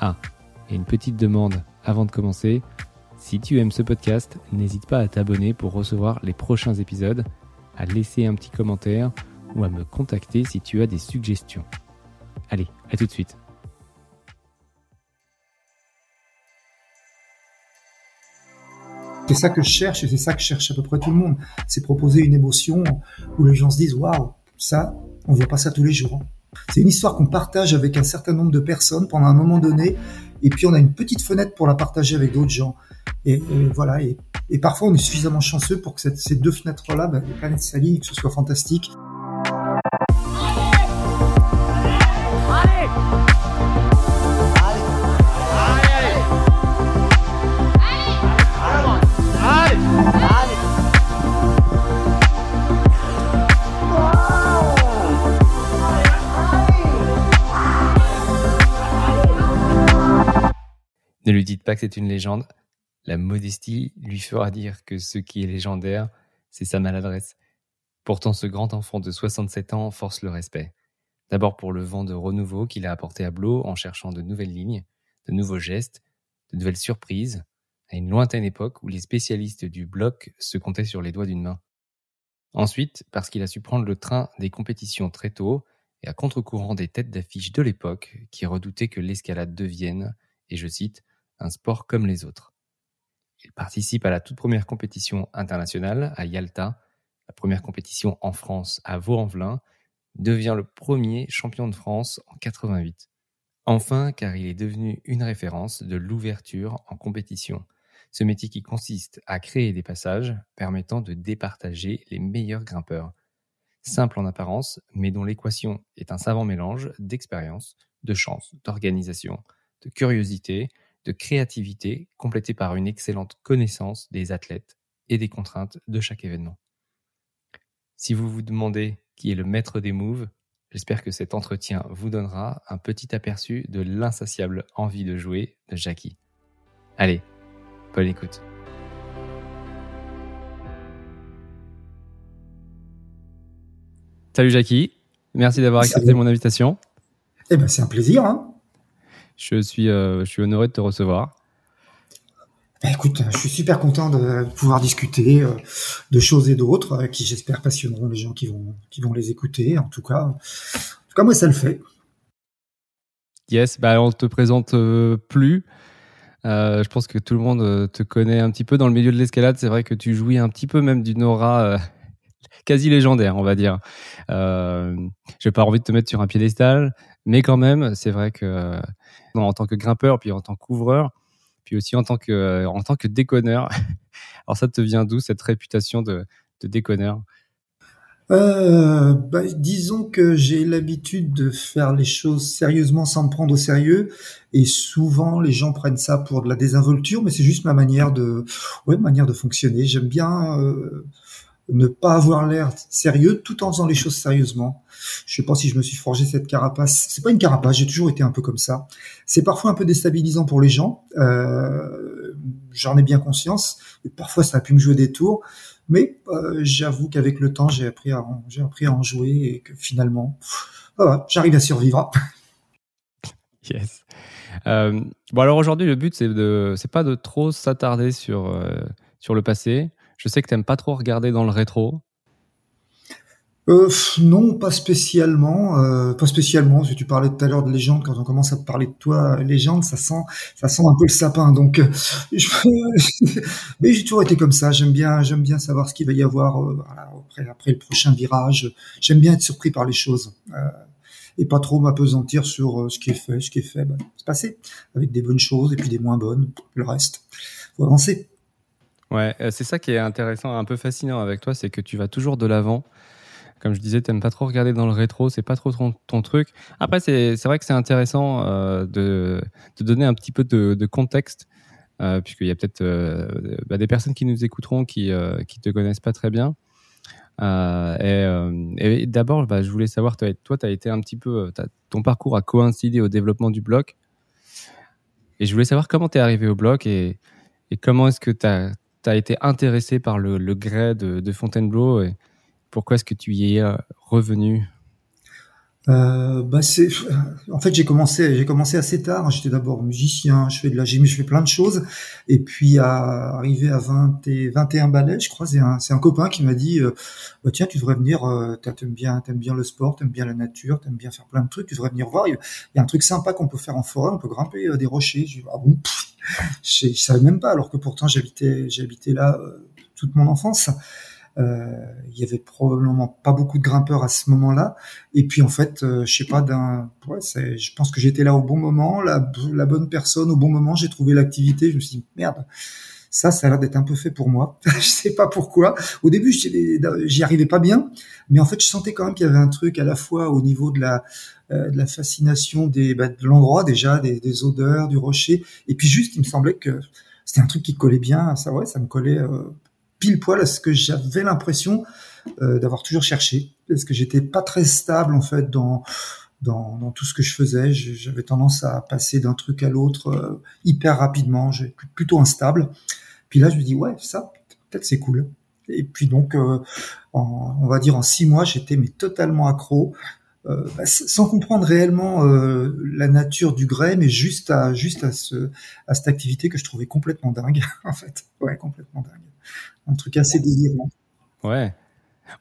Ah, et une petite demande avant de commencer. Si tu aimes ce podcast, n'hésite pas à t'abonner pour recevoir les prochains épisodes, à laisser un petit commentaire ou à me contacter si tu as des suggestions. Allez, à tout de suite. C'est ça que je cherche et c'est ça que cherche à peu près tout le monde. C'est proposer une émotion où les gens se disent waouh, ça, on voit pas ça tous les jours. C'est une histoire qu'on partage avec un certain nombre de personnes pendant un moment donné, et puis on a une petite fenêtre pour la partager avec d'autres gens. Et, voilà. Et, parfois, on est suffisamment chanceux pour que ces deux fenêtres-là, ben, les planètes s'alignent, que ce soit fantastique. Ne lui dites pas que c'est une légende. La modestie lui fera dire que ce qui est légendaire, c'est sa maladresse. Pourtant, ce grand enfant de 67 ans force le respect. D'abord pour le vent de renouveau qu'il a apporté à Blo en cherchant de nouvelles lignes, de nouveaux gestes, de nouvelles surprises, à une lointaine époque où les spécialistes du bloc se comptaient sur les doigts d'une main. Ensuite, parce qu'il a su prendre le train des compétitions très tôt et à contre-courant des têtes d'affiche de l'époque qui redoutaient que l'escalade devienne, et je cite, un sport comme les autres. Il participe à la toute première compétition internationale à Yalta, la première compétition en France à Vaux-en-Velin, devient le premier champion de France en 88. Enfin, car il est devenu une référence de l'ouverture en compétition, ce métier qui consiste à créer des passages permettant de départager les meilleurs grimpeurs. Simple en apparence, mais dont l'équation est un savant mélange d'expérience, de chance, d'organisation, de curiosité, de créativité complétée par une excellente connaissance des athlètes et des contraintes de chaque événement. Si vous vous demandez qui est le maître des moves, j'espère que cet entretien vous donnera un petit aperçu de l'insatiable envie de jouer de Jackie. Allez, bonne écoute. Salut Jackie, merci d'avoir accepté mon invitation. Eh ben, c'est un plaisir. Hein je suis, euh, je suis honoré de te recevoir. Bah, écoute, je suis super content de pouvoir discuter euh, de choses et d'autres euh, qui, j'espère, passionneront les gens qui vont, qui vont les écouter. En tout cas, en tout cas moi, ça le fait. Yes, bah, on te présente plus. je pense que tout le monde te connaît un petit peu dans le milieu de l'escalade. C'est vrai que tu jouis un petit peu même d'une aura quasi légendaire, on va dire. Euh, je n'ai pas envie de te mettre sur un piédestal, mais quand même, c'est vrai que en tant que grimpeur, puis en tant qu'ouvreur, puis aussi en tant que, en tant que déconneur. Alors ça te vient d'où cette réputation de, de déconneur? Euh, bah, disons que j'ai l'habitude de faire les choses sérieusement sans me prendre au sérieux et souvent les gens prennent ça pour de la désinvolture mais c'est juste ma manière de ouais manière de fonctionner j'aime bien euh, ne pas avoir l'air sérieux tout en faisant les choses sérieusement. Je sais pas si je me suis forgé cette carapace. C'est pas une carapace, j'ai toujours été un peu comme ça. C'est parfois un peu déstabilisant pour les gens. Euh, J'en ai bien conscience. Et parfois, ça a pu me jouer des tours. Mais euh, j'avoue qu'avec le temps, j'ai appris à, j'ai appris à en jouer et que finalement, voilà, j'arrive à survivre. yes. Euh, bon alors aujourd'hui, le but c'est de, c'est pas de trop s'attarder sur euh, sur le passé. Je sais que tu n'aimes pas trop regarder dans le rétro. Euh, non, pas spécialement, euh, pas spécialement. Si tu parlais tout à l'heure de légende, quand on commence à parler de toi, légende, ça sent, ça sent un peu le sapin. Donc, euh, mais j'ai toujours été comme ça. J'aime bien, j'aime bien savoir ce qu'il va y avoir après, après le prochain virage. J'aime bien être surpris par les choses et pas trop m'apesantir sur ce qui est fait. Ce qui est fait, ben, c'est passé avec des bonnes choses et puis des moins bonnes. Le reste, faut avancer. Ouais, euh, c'est ça qui est intéressant, un peu fascinant avec toi, c'est que tu vas toujours de l'avant. Comme je disais, t'aimes pas trop regarder dans le rétro, c'est pas trop ton, truc. Après, c'est vrai que c'est intéressant euh, de, de, donner un petit peu de, contexte, euh, puisqu'il y a peut-être bah, des personnes qui nous écouteront qui qui te connaissent pas très bien. et, et d'abord, bah, je voulais savoir, toi, tu as été un petit peu, ton parcours a coïncidé au développement du bloc. Et je voulais savoir comment tu es arrivé au bloc et, et comment est-ce que tu as, as, été intéressé par le, le grès de, Fontainebleau et, pourquoi est-ce que tu y es euh, revenu? Euh, bah c'est en fait j'ai commencé j'ai commencé assez tard. J'étais d'abord musicien je fais de la gym je fais plein de choses. Et puis à arriver à 20 et 21 ballets je crois c'est un c'est un copain qui m'a dit euh, bah, tiens tu devrais venir euh, t'aimes bien t'aimes bien le sport t'aimes bien la nature t'aimes bien faire plein de trucs tu devrais venir voir. Il y a un truc sympa qu'on peut faire en forêt on peut grimper des rochers. Je ah bon? Je, je savais même pas alors que pourtant j'habitais j'habitais là toute mon enfance euh, il y avait probablement pas beaucoup de grimpeurs à ce moment-là. Et puis en fait, euh, je sais pas, d'un, ouais, je pense que j'étais là au bon moment, la, la bonne personne au bon moment. J'ai trouvé l'activité. Je me suis dit merde, ça, ça a l'air d'être un peu fait pour moi. je sais pas pourquoi. Au début, j'y arrivais pas bien, mais en fait, je sentais quand même qu'il y avait un truc à la fois au niveau de la, euh, de la fascination des, bah, de l'endroit déjà, des, des, odeurs, du rocher, et puis juste, il me semblait que c'était un truc qui collait bien. Ça, ouais, ça me collait euh, pile poil à ce que j'avais l'impression euh, d'avoir toujours cherché, parce que j'étais pas très stable en fait dans dans, dans tout ce que je faisais. J'avais tendance à passer d'un truc à l'autre euh, hyper rapidement, j'ai plutôt instable. Puis là, je me dis ouais, ça peut-être c'est cool. Et puis donc, euh, on va dire en six mois, j'étais mais totalement accro. Euh, bah, sans comprendre réellement euh, la nature du grès, mais juste à juste à ce à cette activité que je trouvais complètement dingue en fait, ouais complètement dingue un truc assez délirant. Ouais.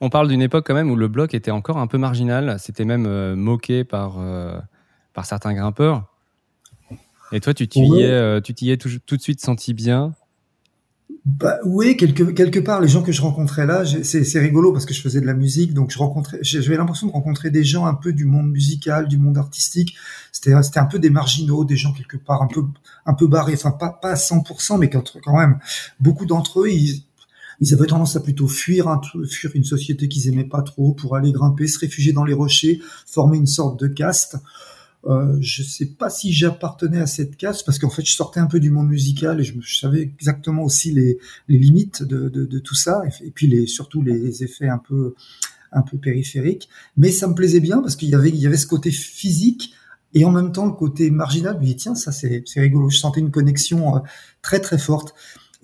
On parle d'une époque quand même où le bloc était encore un peu marginal. C'était même euh, moqué par, par certains grimpeurs. Et toi, tu t'y es, euh, tu t'y es tout, tout, de suite senti bien? Bah, oui, quelque, quelque part, les gens que je rencontrais là, c'est rigolo parce que je faisais de la musique, donc je rencontrais, j'avais l'impression de rencontrer des gens un peu du monde musical, du monde artistique. C'était, un peu des marginaux, des gens quelque part un peu, un peu barrés, enfin pas, pas à 100%, mais quand même, beaucoup d'entre eux, ils, ils avaient tendance à plutôt fuir, un, fuir une société qu'ils aimaient pas trop pour aller grimper, se réfugier dans les rochers, former une sorte de caste. Euh, je sais pas si j'appartenais à cette caste parce qu'en fait je sortais un peu du monde musical et je, savais exactement aussi les, les limites de, de, de, tout ça et, puis les, surtout les effets un peu un peu périphériques. Mais ça me plaisait bien parce qu'il y avait il y avait ce côté physique et en même temps le côté marginal. Je me dis tiens ça c'est c'est rigolo. Je sentais une connexion euh, très très forte.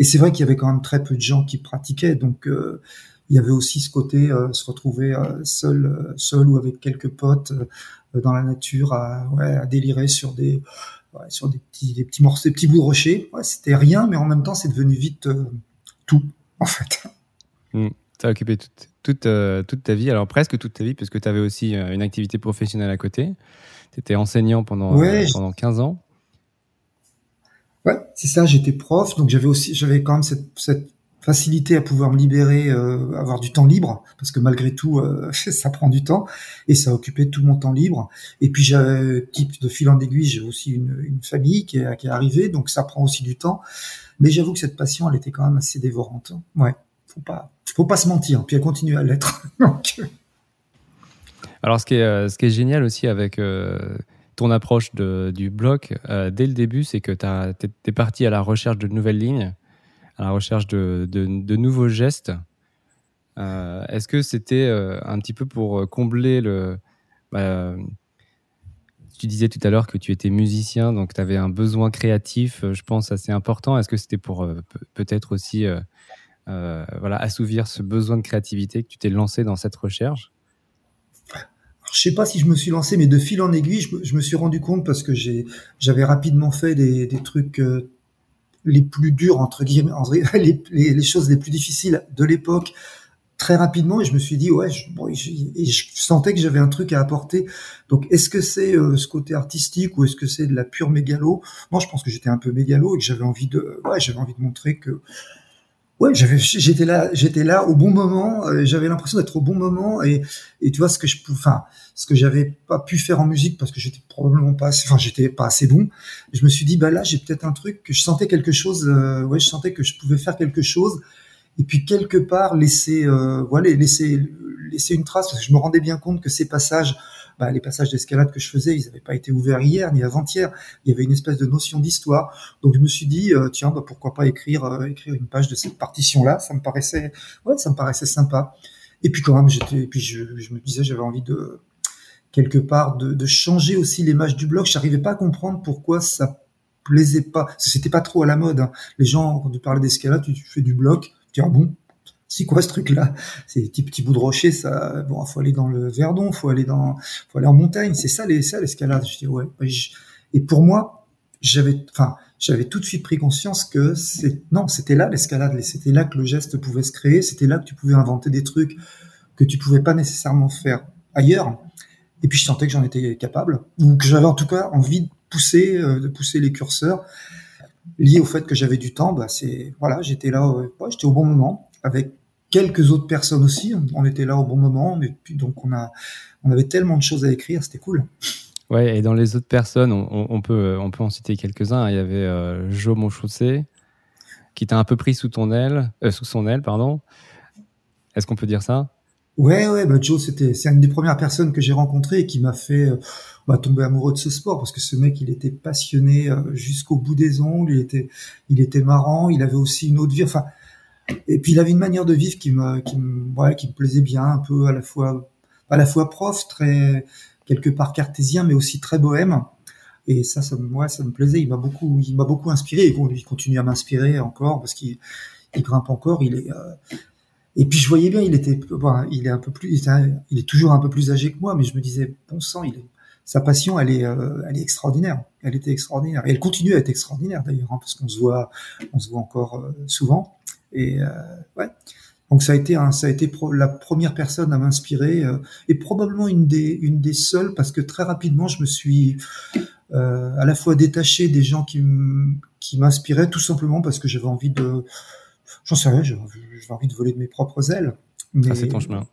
Et c'est vrai qu'il y avait quand même très peu de gens qui pratiquaient, donc euh, il y avait aussi ce côté euh, se retrouver euh, seul, seul ou avec quelques potes dans la nature à, ouais, à délirer sur des ouais, sur des petits des petits morceaux, des petits bouts de rocher. Ouais, c'était rien, mais en même temps, c'est devenu vite tout en fait. Mmh. Ça a occupé toute, toute, toute, ta vie, alors presque toute ta vie, parce que tu avais aussi une activité professionnelle à côté. Tu étais enseignant pendant, pendant 15 ans. Ouais, c'est ça. J'étais prof, donc j'avais aussi, j'avais quand même cette, cette, facilité à pouvoir me libérer, euh, avoir du temps libre, parce que malgré tout, euh, ça prend du temps et ça occupait tout mon temps libre. Et puis, j'ai, type de fil en aiguille, j'ai aussi une, une famille qui est, qui est arrivée, donc ça prend aussi du temps. Mais j'avoue que cette passion, elle était quand même assez dévorante. Ouais, faut pas, faut pas se mentir. Puis elle continue à l'être. Alors, ce qui est, euh, ce qui est génial aussi avec ton approche du bloc euh, dès le début, c'est que tu es, parti à la recherche de nouvelles lignes, à la recherche de, de, nouveaux gestes. Euh, est-ce que c'était euh, un petit peu pour combler le... Bah, tu disais tout à l'heure que tu étais musicien, donc tu avais un besoin créatif, je pense, assez important. Est-ce que c'était pour peut-être aussi voilà, assouvir ce besoin de créativité que tu t'es lancé dans cette recherche? Je sais pas si je me suis lancé, mais de fil en aiguille, je, me suis rendu compte parce que j'ai, j'avais rapidement fait des, des trucs euh, les plus durs entre guillemets, les, les, choses les plus difficiles de l'époque très rapidement et je me suis dit ouais, je, bon, je, je sentais que j'avais un truc à apporter. Donc est-ce que c'est euh, ce côté artistique ou est-ce que c'est de la pure mégalo? Moi, je pense que j'étais un peu mégalo et que j'avais envie de, ouais, j'avais envie de montrer que ouais, j'étais là, j'étais là au bon moment. Euh, j'avais l'impression d'être au bon moment et, et tu vois ce que je, enfin, ce que j'avais pas pu faire en musique parce que j'étais probablement pas, assez, enfin, j'étais pas assez bon. je me suis dit, bah là, j'ai peut-être un truc que je sentais quelque chose. Euh, ouais, je sentais que je pouvais faire quelque chose. et puis quelque part laisser, euh, voilà, laisser, laisser une trace. Parce que je me rendais bien compte que ces passages, bah, les passages d'escalade que je faisais, ils n'avaient pas été ouverts hier ni avant-hier. Il y avait une espèce de notion d'histoire. Donc je me suis dit, euh, tiens, bah, pourquoi pas écrire, euh, écrire une page de cette partition-là. Ça me paraissait, ouais, ça me paraissait sympa. Et puis quand même, j'étais, puis je, je me disais, j'avais envie de quelque part de, de changer aussi l'image du blog. J'arrivais pas à comprendre pourquoi ça plaisait pas. C'était pas trop à la mode. Hein. Les gens, quand tu parlais d'escalade, tu, fais du bloc. Tu ah bon, c'est quoi ce truc-là? C'est des petits petits bouts de rocher, ça. Bon, faut aller dans le Verdon, faut aller dans, faut aller en montagne. C'est ça, les, ça l'escalade. Je dis ouais. Et pour moi, j'avais, enfin, j'avais tout de suite pris conscience que c'est non, c'était là l'escalade. C'était là que le geste pouvait se créer. C'était là que tu pouvais inventer des trucs que tu pouvais pas nécessairement faire ailleurs. Et puis je sentais que j'en étais capable, ou que j'avais en tout cas envie de pousser, euh, de pousser les curseurs. Lié au fait que j'avais du temps, bah c'est voilà, j'étais là, j'étais au bon moment avec quelques autres personnes aussi. On, était là au bon moment, puis donc on a, on avait tellement de choses à écrire, c'était cool. Ouais, et dans les autres personnes, on, peut, on peut en citer quelques-uns. Il y avait euh, Jo Monchaussé, qui t'a un peu pris sous ton aile, sous son aile, pardon. Est-ce qu'on peut dire ça? Ouais, ouais, bah Joe, c'était, c'est une des premières personnes que j'ai rencontrées et qui m'a fait euh, bah, tomber amoureux de ce sport parce que ce mec, il était passionné euh, jusqu'au bout des ongles, il était, il était marrant, il avait aussi une autre vie, enfin, et puis il avait une manière de vivre qui me, qui me, ouais, qui me plaisait bien, un peu à la fois, à la fois prof, très quelque part cartésien, mais aussi très bohème. Et ça, ça, ouais, ça me plaisait. Il m'a beaucoup, il m'a beaucoup inspiré et il continue à m'inspirer encore parce qu'il il grimpe encore. Il est, euh, et puis je voyais bien, il était, bon, il est un peu plus, il est toujours un peu plus âgé que moi, mais je me disais, bon sang, il est, sa passion, elle est, euh, elle est extraordinaire. Elle était extraordinaire. Et elle continue à être extraordinaire d'ailleurs, hein, parce qu'on se voit, on se voit encore euh, souvent. Et euh, ouais. Donc ça a été, un, ça a été la première personne à m'inspirer et probablement une des, une des seules, parce que très rapidement, je me suis à la fois détaché des gens qui m'inspiraient, tout simplement parce que j'avais envie de j'en sais rien, j'ai envie de voler de mes propres ailes. Mais... Ah, c'est ton chemin.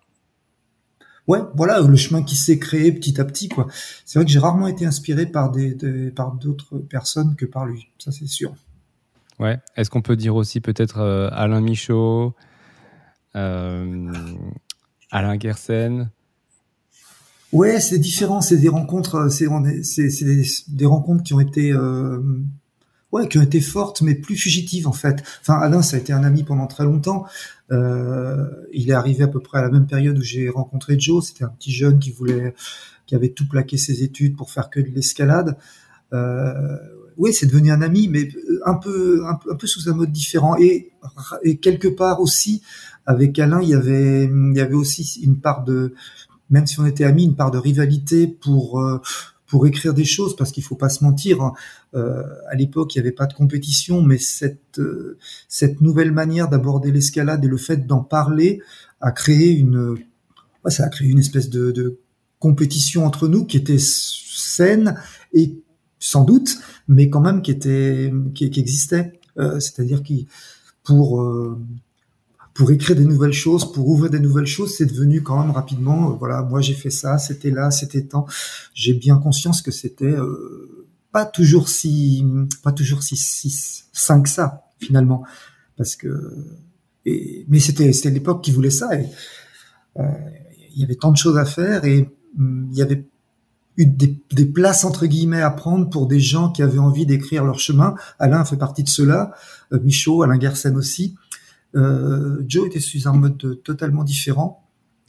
Ouais, voilà, le chemin qui s'est créé petit à petit, quoi. C'est vrai que j'ai rarement été inspiré par des, par d'autres personnes que par lui, ça c'est sûr. Ouais. Est-ce qu'on peut dire aussi peut-être euh, Alain Michaud, euh, Alain Gersen? Ouais, c'est différent. C'est des rencontres, euh, c'est des, rencontres qui ont été ouais, qui ont été fortes, mais plus fugitives en fait. Enfin, Alain, ça a été un ami pendant très longtemps. Il est arrivé à peu près à la même période où j'ai rencontré Joe. C'était un petit jeune qui voulait, qui avait tout plaqué ses études pour faire que de l'escalade. Oui, c'est devenu un ami, mais un peu, un un peu sous un mode différent. Et, quelque part aussi, avec Alain, il y avait, il y avait aussi une part de, même si on était amis, une part de rivalité pour euh, pour écrire des choses, parce qu'il faut pas se mentir. Hein. Euh, à l'époque, il n'y avait pas de compétition, mais cette euh, cette nouvelle manière d'aborder l'escalade et le fait d'en parler a créé une ça a créé une espèce de, de compétition entre nous qui était saine et sans doute, mais quand même qui était qui, qui existait. Euh, C'est-à-dire qui pour euh, pour écrire des nouvelles choses, pour ouvrir des nouvelles choses, c'est devenu quand même rapidement, euh, voilà, moi j'ai fait ça, c'était là, c'était temps. J'ai bien conscience que c'était euh, pas toujours si, pas toujours si, si que ça finalement, parce que, et, mais c'était c'était l'époque qui voulait ça et euh, il y avait tant de choses à faire et hum, il y avait des, des, places entre guillemets à prendre pour des gens qui avaient envie d'écrire leur chemin. Alain fait partie de cela, euh, Michaud, Alain Gersen aussi. Euh, Joe était sous un mode totalement différent.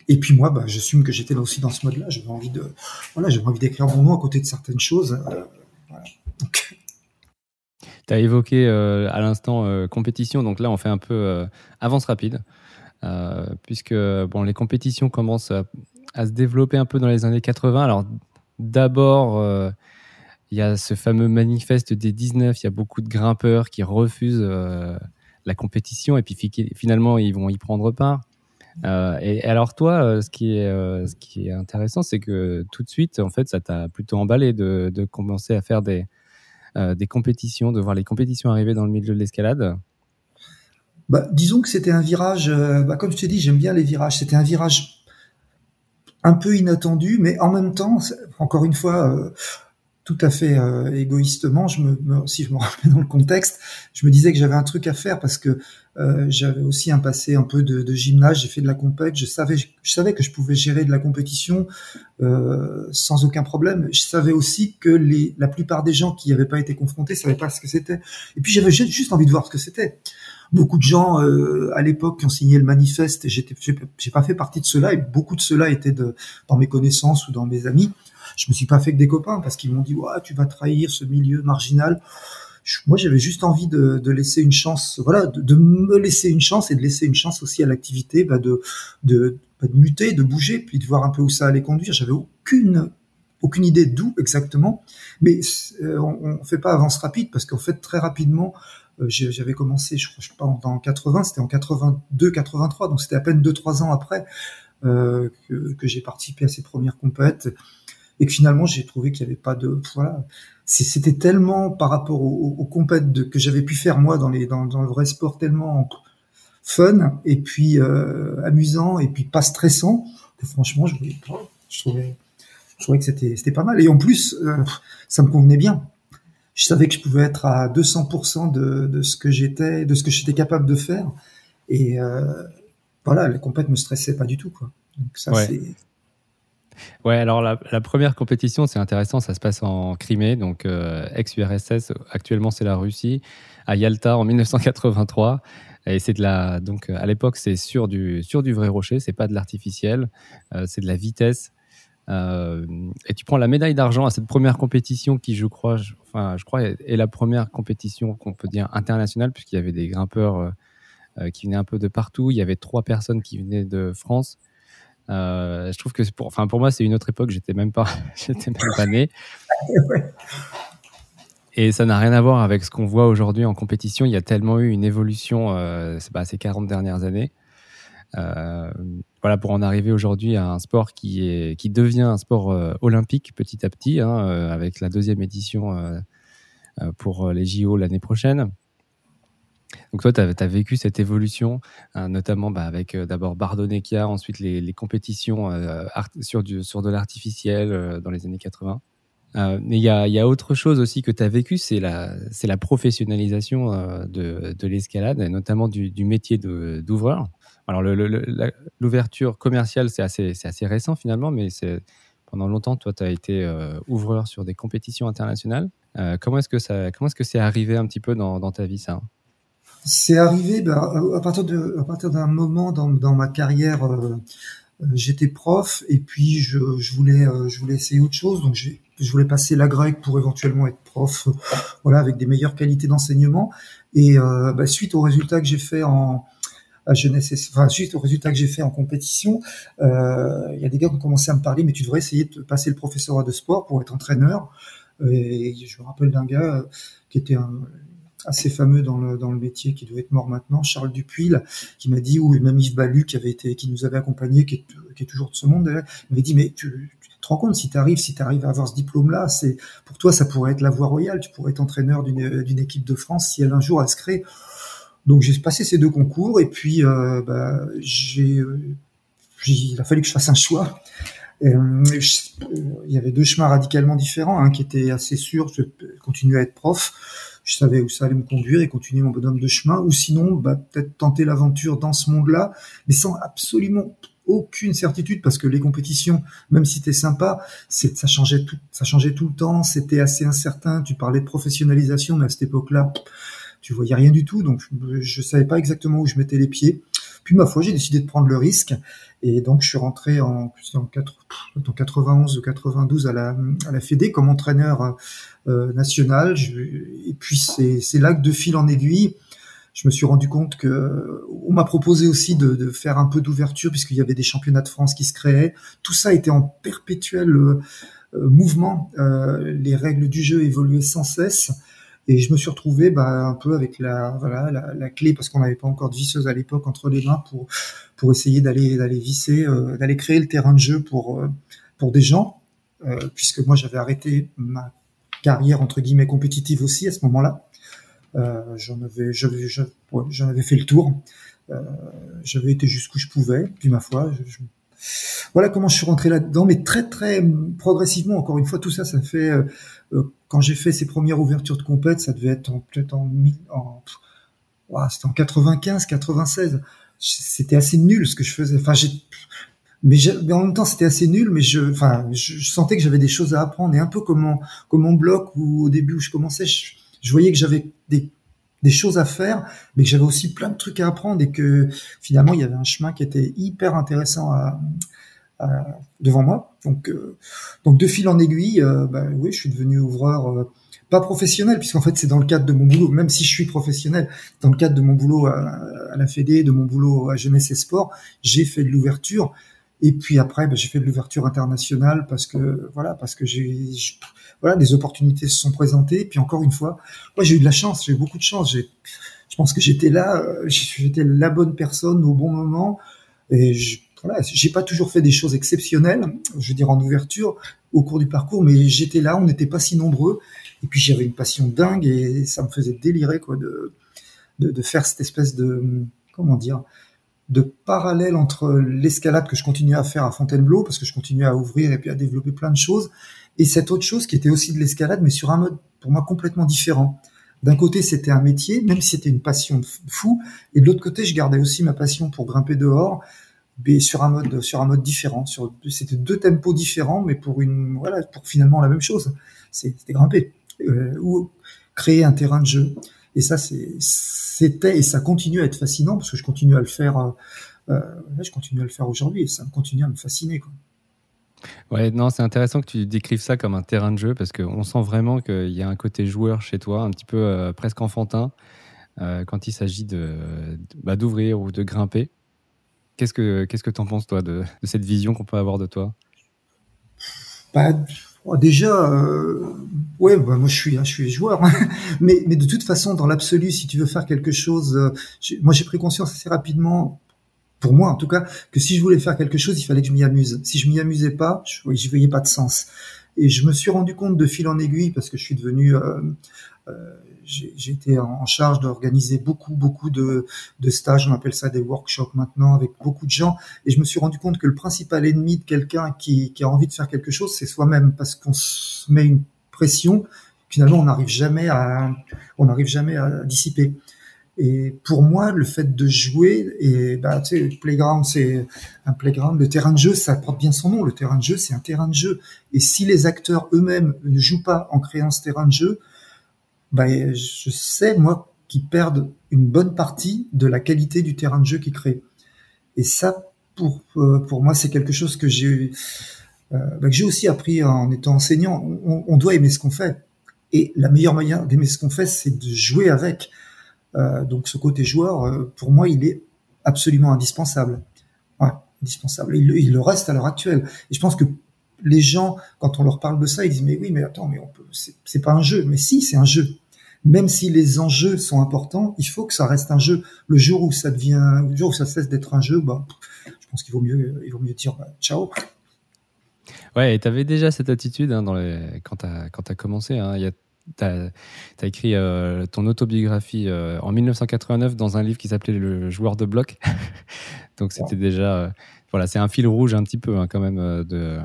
Et puis moi, bah, j'assume que j'étais aussi dans ce mode-là. J'avais envie de, voilà, j'avais envie d'écrire mon nom à côté de certaines choses. Euh, Tu as évoqué euh, à l'instant compétition, donc là on fait un peu avance rapide, puisque bon, les compétitions commencent à, à, se développer un peu dans les années 80. Alors d'abord, il y a ce fameux manifeste des 19, il y a beaucoup de grimpeurs qui refusent la compétition et puis finalement ils vont y prendre part. Euh, et alors toi, euh, ce qui est, euh, intéressant, c'est que tout de suite, en fait, ça t'a plutôt emballé de, commencer à faire des, compétitions, de voir les compétitions arriver dans le milieu de l'escalade? Bah, disons que c'était un virage, bah, comme je t'ai dit, j'aime bien les virages. C'était un virage un peu inattendu, mais en même temps, encore une fois, tout à fait euh, égoïstement, je me, si je me rappelle dans le contexte, je me disais que j'avais un truc à faire parce que euh, j'avais aussi un passé un peu de, de gymnase, j'ai fait de la compète, je savais, je savais que je pouvais gérer de la compétition euh, sans aucun problème. Je savais aussi que les, la plupart des gens qui n'y avaient pas été confrontés savaient pas ce que c'était. Et puis j'avais juste envie de voir ce que c'était. Beaucoup de gens euh, à l'époque qui ont signé le manifeste, j'étais, j'ai pas fait partie de cela, et beaucoup de cela étaient de, dans mes connaissances ou dans mes amis je me suis pas fait que des copains parce qu'ils m'ont dit ouais, tu vas trahir ce milieu marginal. moi, j'avais juste envie de, de, laisser une chance, voilà, de, de, me laisser une chance et de laisser une chance aussi à l'activité, bah de, de, bah de muter, de bouger, puis de voir un peu où ça allait conduire. J'avais aucune aucune idée d'où exactement, mais euh, on, on fait pas avance rapide parce qu'en fait très rapidement, j'avais commencé, je crois, je pas en 80, c'était en 82, 83, donc c'était à peine 2-3 ans après euh, que, j'ai participé à ces premières compètes et que finalement j'ai trouvé qu'il n'y avait pas de voilà. C'était tellement par rapport aux, aux compètes que j'avais pu faire moi dans les dans, le vrai sport tellement fun et puis euh, amusant et puis pas stressant que franchement je, trouvais je trouvais que c'était c'était pas mal. Et en plus euh, ça me convenait bien je savais que je pouvais être à 200% de, de ce que j'étais de ce que j'étais capable de faire et euh, voilà les compètes me stressaient pas du tout quoi donc ça c'est Ouais, alors la, première compétition, c'est intéressant, ça se passe en Crimée, donc euh, ex-URSS, actuellement c'est la Russie, à Yalta en 1983. Et c'est de la, donc à l'époque c'est sur du, sur du vrai rocher, c'est pas de l'artificiel, euh, c'est de la vitesse. Euh, et tu prends la médaille d'argent à cette première compétition qui, je crois, enfin, je crois, est, la première compétition qu'on peut dire internationale, puisqu'il y avait des grimpeurs qui venaient un peu de partout. Il y avait trois personnes qui venaient de France. Euh, je trouve que pour, enfin pour moi c'est une autre époque. J'étais même pas, j'étais même pas né. Et ça n'a rien à voir avec ce qu'on voit aujourd'hui en compétition. Il y a tellement eu une évolution euh, ces 40 dernières années. Euh, voilà, pour en arriver aujourd'hui à un sport qui, est, qui devient un sport euh, olympique petit à petit, hein, avec la deuxième édition pour les JO l'année prochaine. Donc toi, tu as, vécu cette évolution, hein, notamment bah, avec euh, d'abord Bardonecchia, ensuite les, compétitions euh, sur, sur de l'artificiel euh, dans les années 80. mais il y a, autre chose aussi que tu as vécu, c'est la, la professionnalisation de, de l'escalade, notamment du, du métier d'ouvreur. Alors l'ouverture commerciale, c'est assez, assez récent finalement, mais pendant longtemps, toi, tu as été ouvreur sur des compétitions internationales. comment est-ce que ça, comment est-ce que c'est arrivé un petit peu dans, ta vie ça? C'est arrivé ben, à partir de à partir d'un moment dans, ma carrière euh, euh, j'étais prof et puis je, voulais euh, je voulais essayer autre chose. Donc je voulais passer la grecque pour éventuellement être prof voilà avec des meilleures qualités d'enseignement. Et euh, ben, suite aux résultats que j'ai fait en à jeunesse enfin suite aux résultats que j'ai fait en compétition il y a des gars qui ont commencé à me parler mais tu devrais essayer de passer le professorat de sport pour être entraîneur et je me rappelle d'un gars qui était un assez fameux dans le, dans le métier, qui doit être mort maintenant, Charles Dupuis, qui m'a dit, ou même Yves Balu, qui avait été, qui nous avait accompagné, qui est, qui est toujours de ce monde, il m'avait dit, mais tu, tu, te rends compte, si tu arrives, si tu arrives à avoir ce diplôme-là, c'est, pour toi, ça pourrait être la voie royale, tu pourrais être entraîneur d'une, d'une équipe de France si elle un jour elle se crée. Donc j'ai passé ces deux concours et puis euh, bah, j'ai, euh, il a fallu que je fasse un choix. Euh, il y avait deux chemins radicalement différents, un qui était assez sûr, je continuer à être prof, je savais où ça allait me conduire et continuer mon bonhomme de chemin, ou sinon, bah, peut-être tenter l'aventure dans ce monde-là, mais sans absolument aucune certitude parce que les compétitions, même si c'était sympa, ça changeait tout, ça changeait tout le temps, c'était assez incertain. Tu parlais de professionnalisation, mais à cette époque-là, tu voyais rien du tout, donc je savais pas exactement où je mettais les pieds. Puis ma foi, j'ai décidé de prendre le risque et donc je suis rentré en, en, 91 ou 92 à la, à la Fédé comme entraîneur euh, national. et puis c'est là que de fil en aiguille, je me suis rendu compte que on m'a proposé aussi de, de, faire un peu d'ouverture puisqu'il y avait des championnats de France qui se créaient. Tout ça était en perpétuel euh, mouvement. Euh, les règles du jeu évoluaient sans cesse. Et je me suis retrouvé bah, un peu avec la, clé, parce qu'on n'avait pas encore de visseuse à l'époque entre les mains pour, essayer d'aller visser, euh, d'aller créer le terrain de jeu pour, euh, des gens, euh, puisque moi j'avais arrêté ma carrière entre guillemets compétitive aussi à ce moment-là. J'en avais, fait le tour. J'avais été jusqu'où je pouvais. Puis ma foi, voilà comment je suis rentré là-dedans, mais très très progressivement. Encore une fois, tout ça, ça fait quand j'ai fait ces premières ouvertures de compète, ça devait être peut-être en, en, en c'était en 95, 96. C'était assez nul ce que je faisais. Enfin, j'ai mais, en même temps c'était assez nul mais je enfin je, sentais que j'avais des choses à apprendre et un peu comme mon, comme mon bloc où au début où je commençais je voyais que j'avais des des choses à faire mais que j'avais aussi plein de trucs à apprendre et que finalement il y avait un chemin qui était hyper intéressant à, devant moi. Donc euh, donc de fil en aiguille euh, bah, oui je suis devenu ouvreur euh, pas professionnel puisqu'en fait c'est dans le cadre de mon boulot. Même si je suis professionnel dans le cadre de mon boulot à, la Fédé de mon boulot à jeunesse et sport j'ai fait de l'ouverture. Et puis après, ben, j'ai fait de l'ouverture internationale parce que voilà, parce que j'ai voilà, des opportunités se sont présentées. Puis encore une fois, moi j'ai eu de la chance, j'ai eu beaucoup de chance. Je pense que j'étais là, euh, j'étais la bonne personne au bon moment. Et je, voilà, j'ai pas toujours fait des choses exceptionnelles, je veux dire en ouverture au cours du parcours, mais j'étais là, on n'était pas si nombreux. Et puis j'avais une passion dingue et ça me faisait délirer quoi de de, de faire cette espèce de comment dire de parallèle entre l'escalade que je continuais à faire à Fontainebleau, parce que je continuais à ouvrir et puis à développer plein de choses, et cette autre chose qui était aussi de l'escalade, mais sur un mode pour moi complètement différent. D'un côté, c'était un métier, même si c'était une passion fou, et de l'autre côté, je gardais aussi ma passion pour grimper dehors, mais sur un mode sur un mode différent. Sur c'était deux tempos différents, mais pour une voilà pour finalement la même chose. C'était grimper euh, ou créer un terrain de jeu. Et ça, c'était et ça continue à être fascinant parce que je continue à le faire. Euh, euh, je continue à le faire aujourd'hui et ça continue à me fasciner. Quoi. Ouais, non, c'est intéressant que tu décrives ça comme un terrain de jeu parce qu'on sent vraiment qu'il y a un côté joueur chez toi, un petit peu euh, presque enfantin, quand il s'agit de, bah, d'ouvrir ou de grimper. Qu'est-ce que qu'est-ce que en penses toi de, de cette vision qu'on peut avoir de toi? Bah, Oh, déjà, euh, ouais, bah, moi je suis, hein, je suis joueur, hein. mais, mais de toute façon, dans l'absolu, si tu veux faire quelque chose, euh, moi j'ai pris conscience assez rapidement, pour moi en tout cas, que si je voulais faire quelque chose, il fallait que je m'y amuse. Si je m'y amusais pas, je, voyais pas de sens. Et je me suis rendu compte de fil en aiguille parce que je suis devenu euh, euh j'ai été en charge d'organiser beaucoup, beaucoup de, de, stages, on appelle ça des workshops maintenant, avec beaucoup de gens. Et je me suis rendu compte que le principal ennemi de quelqu'un qui, qui, a envie de faire quelque chose, c'est soi-même, parce qu'on se met une pression. Finalement, on n'arrive jamais à, on n'arrive jamais à dissiper. Et pour moi, le fait de jouer, et bah, tu sais, playground, c'est un playground, le terrain de jeu, ça porte bien son nom. Le terrain de jeu, c'est un terrain de jeu. Et si les acteurs eux-mêmes ne jouent pas en créant ce terrain de jeu, ben, je sais, moi, qu'ils perdent une bonne partie de la qualité du terrain de jeu qu'ils créent. Et ça, pour, euh, pour moi, c'est quelque chose que j'ai euh, ben, que j'ai aussi appris en étant enseignant. On doit aimer ce qu'on fait. Et la meilleure manière d'aimer ce qu'on fait, c'est de jouer avec. Euh, donc ce côté joueur, euh, pour moi, il est absolument indispensable. Ouais, indispensable. Il, le reste à l'heure actuelle. Et je pense que les gens, quand on leur parle de ça, ils disent mais oui, mais attends, mais on peut, c'est pas un jeu. Mais si, c'est un jeu même si les enjeux sont importants, il faut que ça reste un jeu. Le jour où ça devient, le jour où ça cesse d'être un jeu, bah, je pense qu'il vaut mieux, il vaut mieux dire bah, ciao. Ouais, et tu avais déjà cette attitude hein, quand tu as, commencé. Hein, tu as, as, écrit euh, ton autobiographie euh, en 1989 dans un livre qui s'appelait Le joueur de bloc. Donc c'était déjà. Euh, voilà, c'est un fil rouge un petit peu hein, quand même de,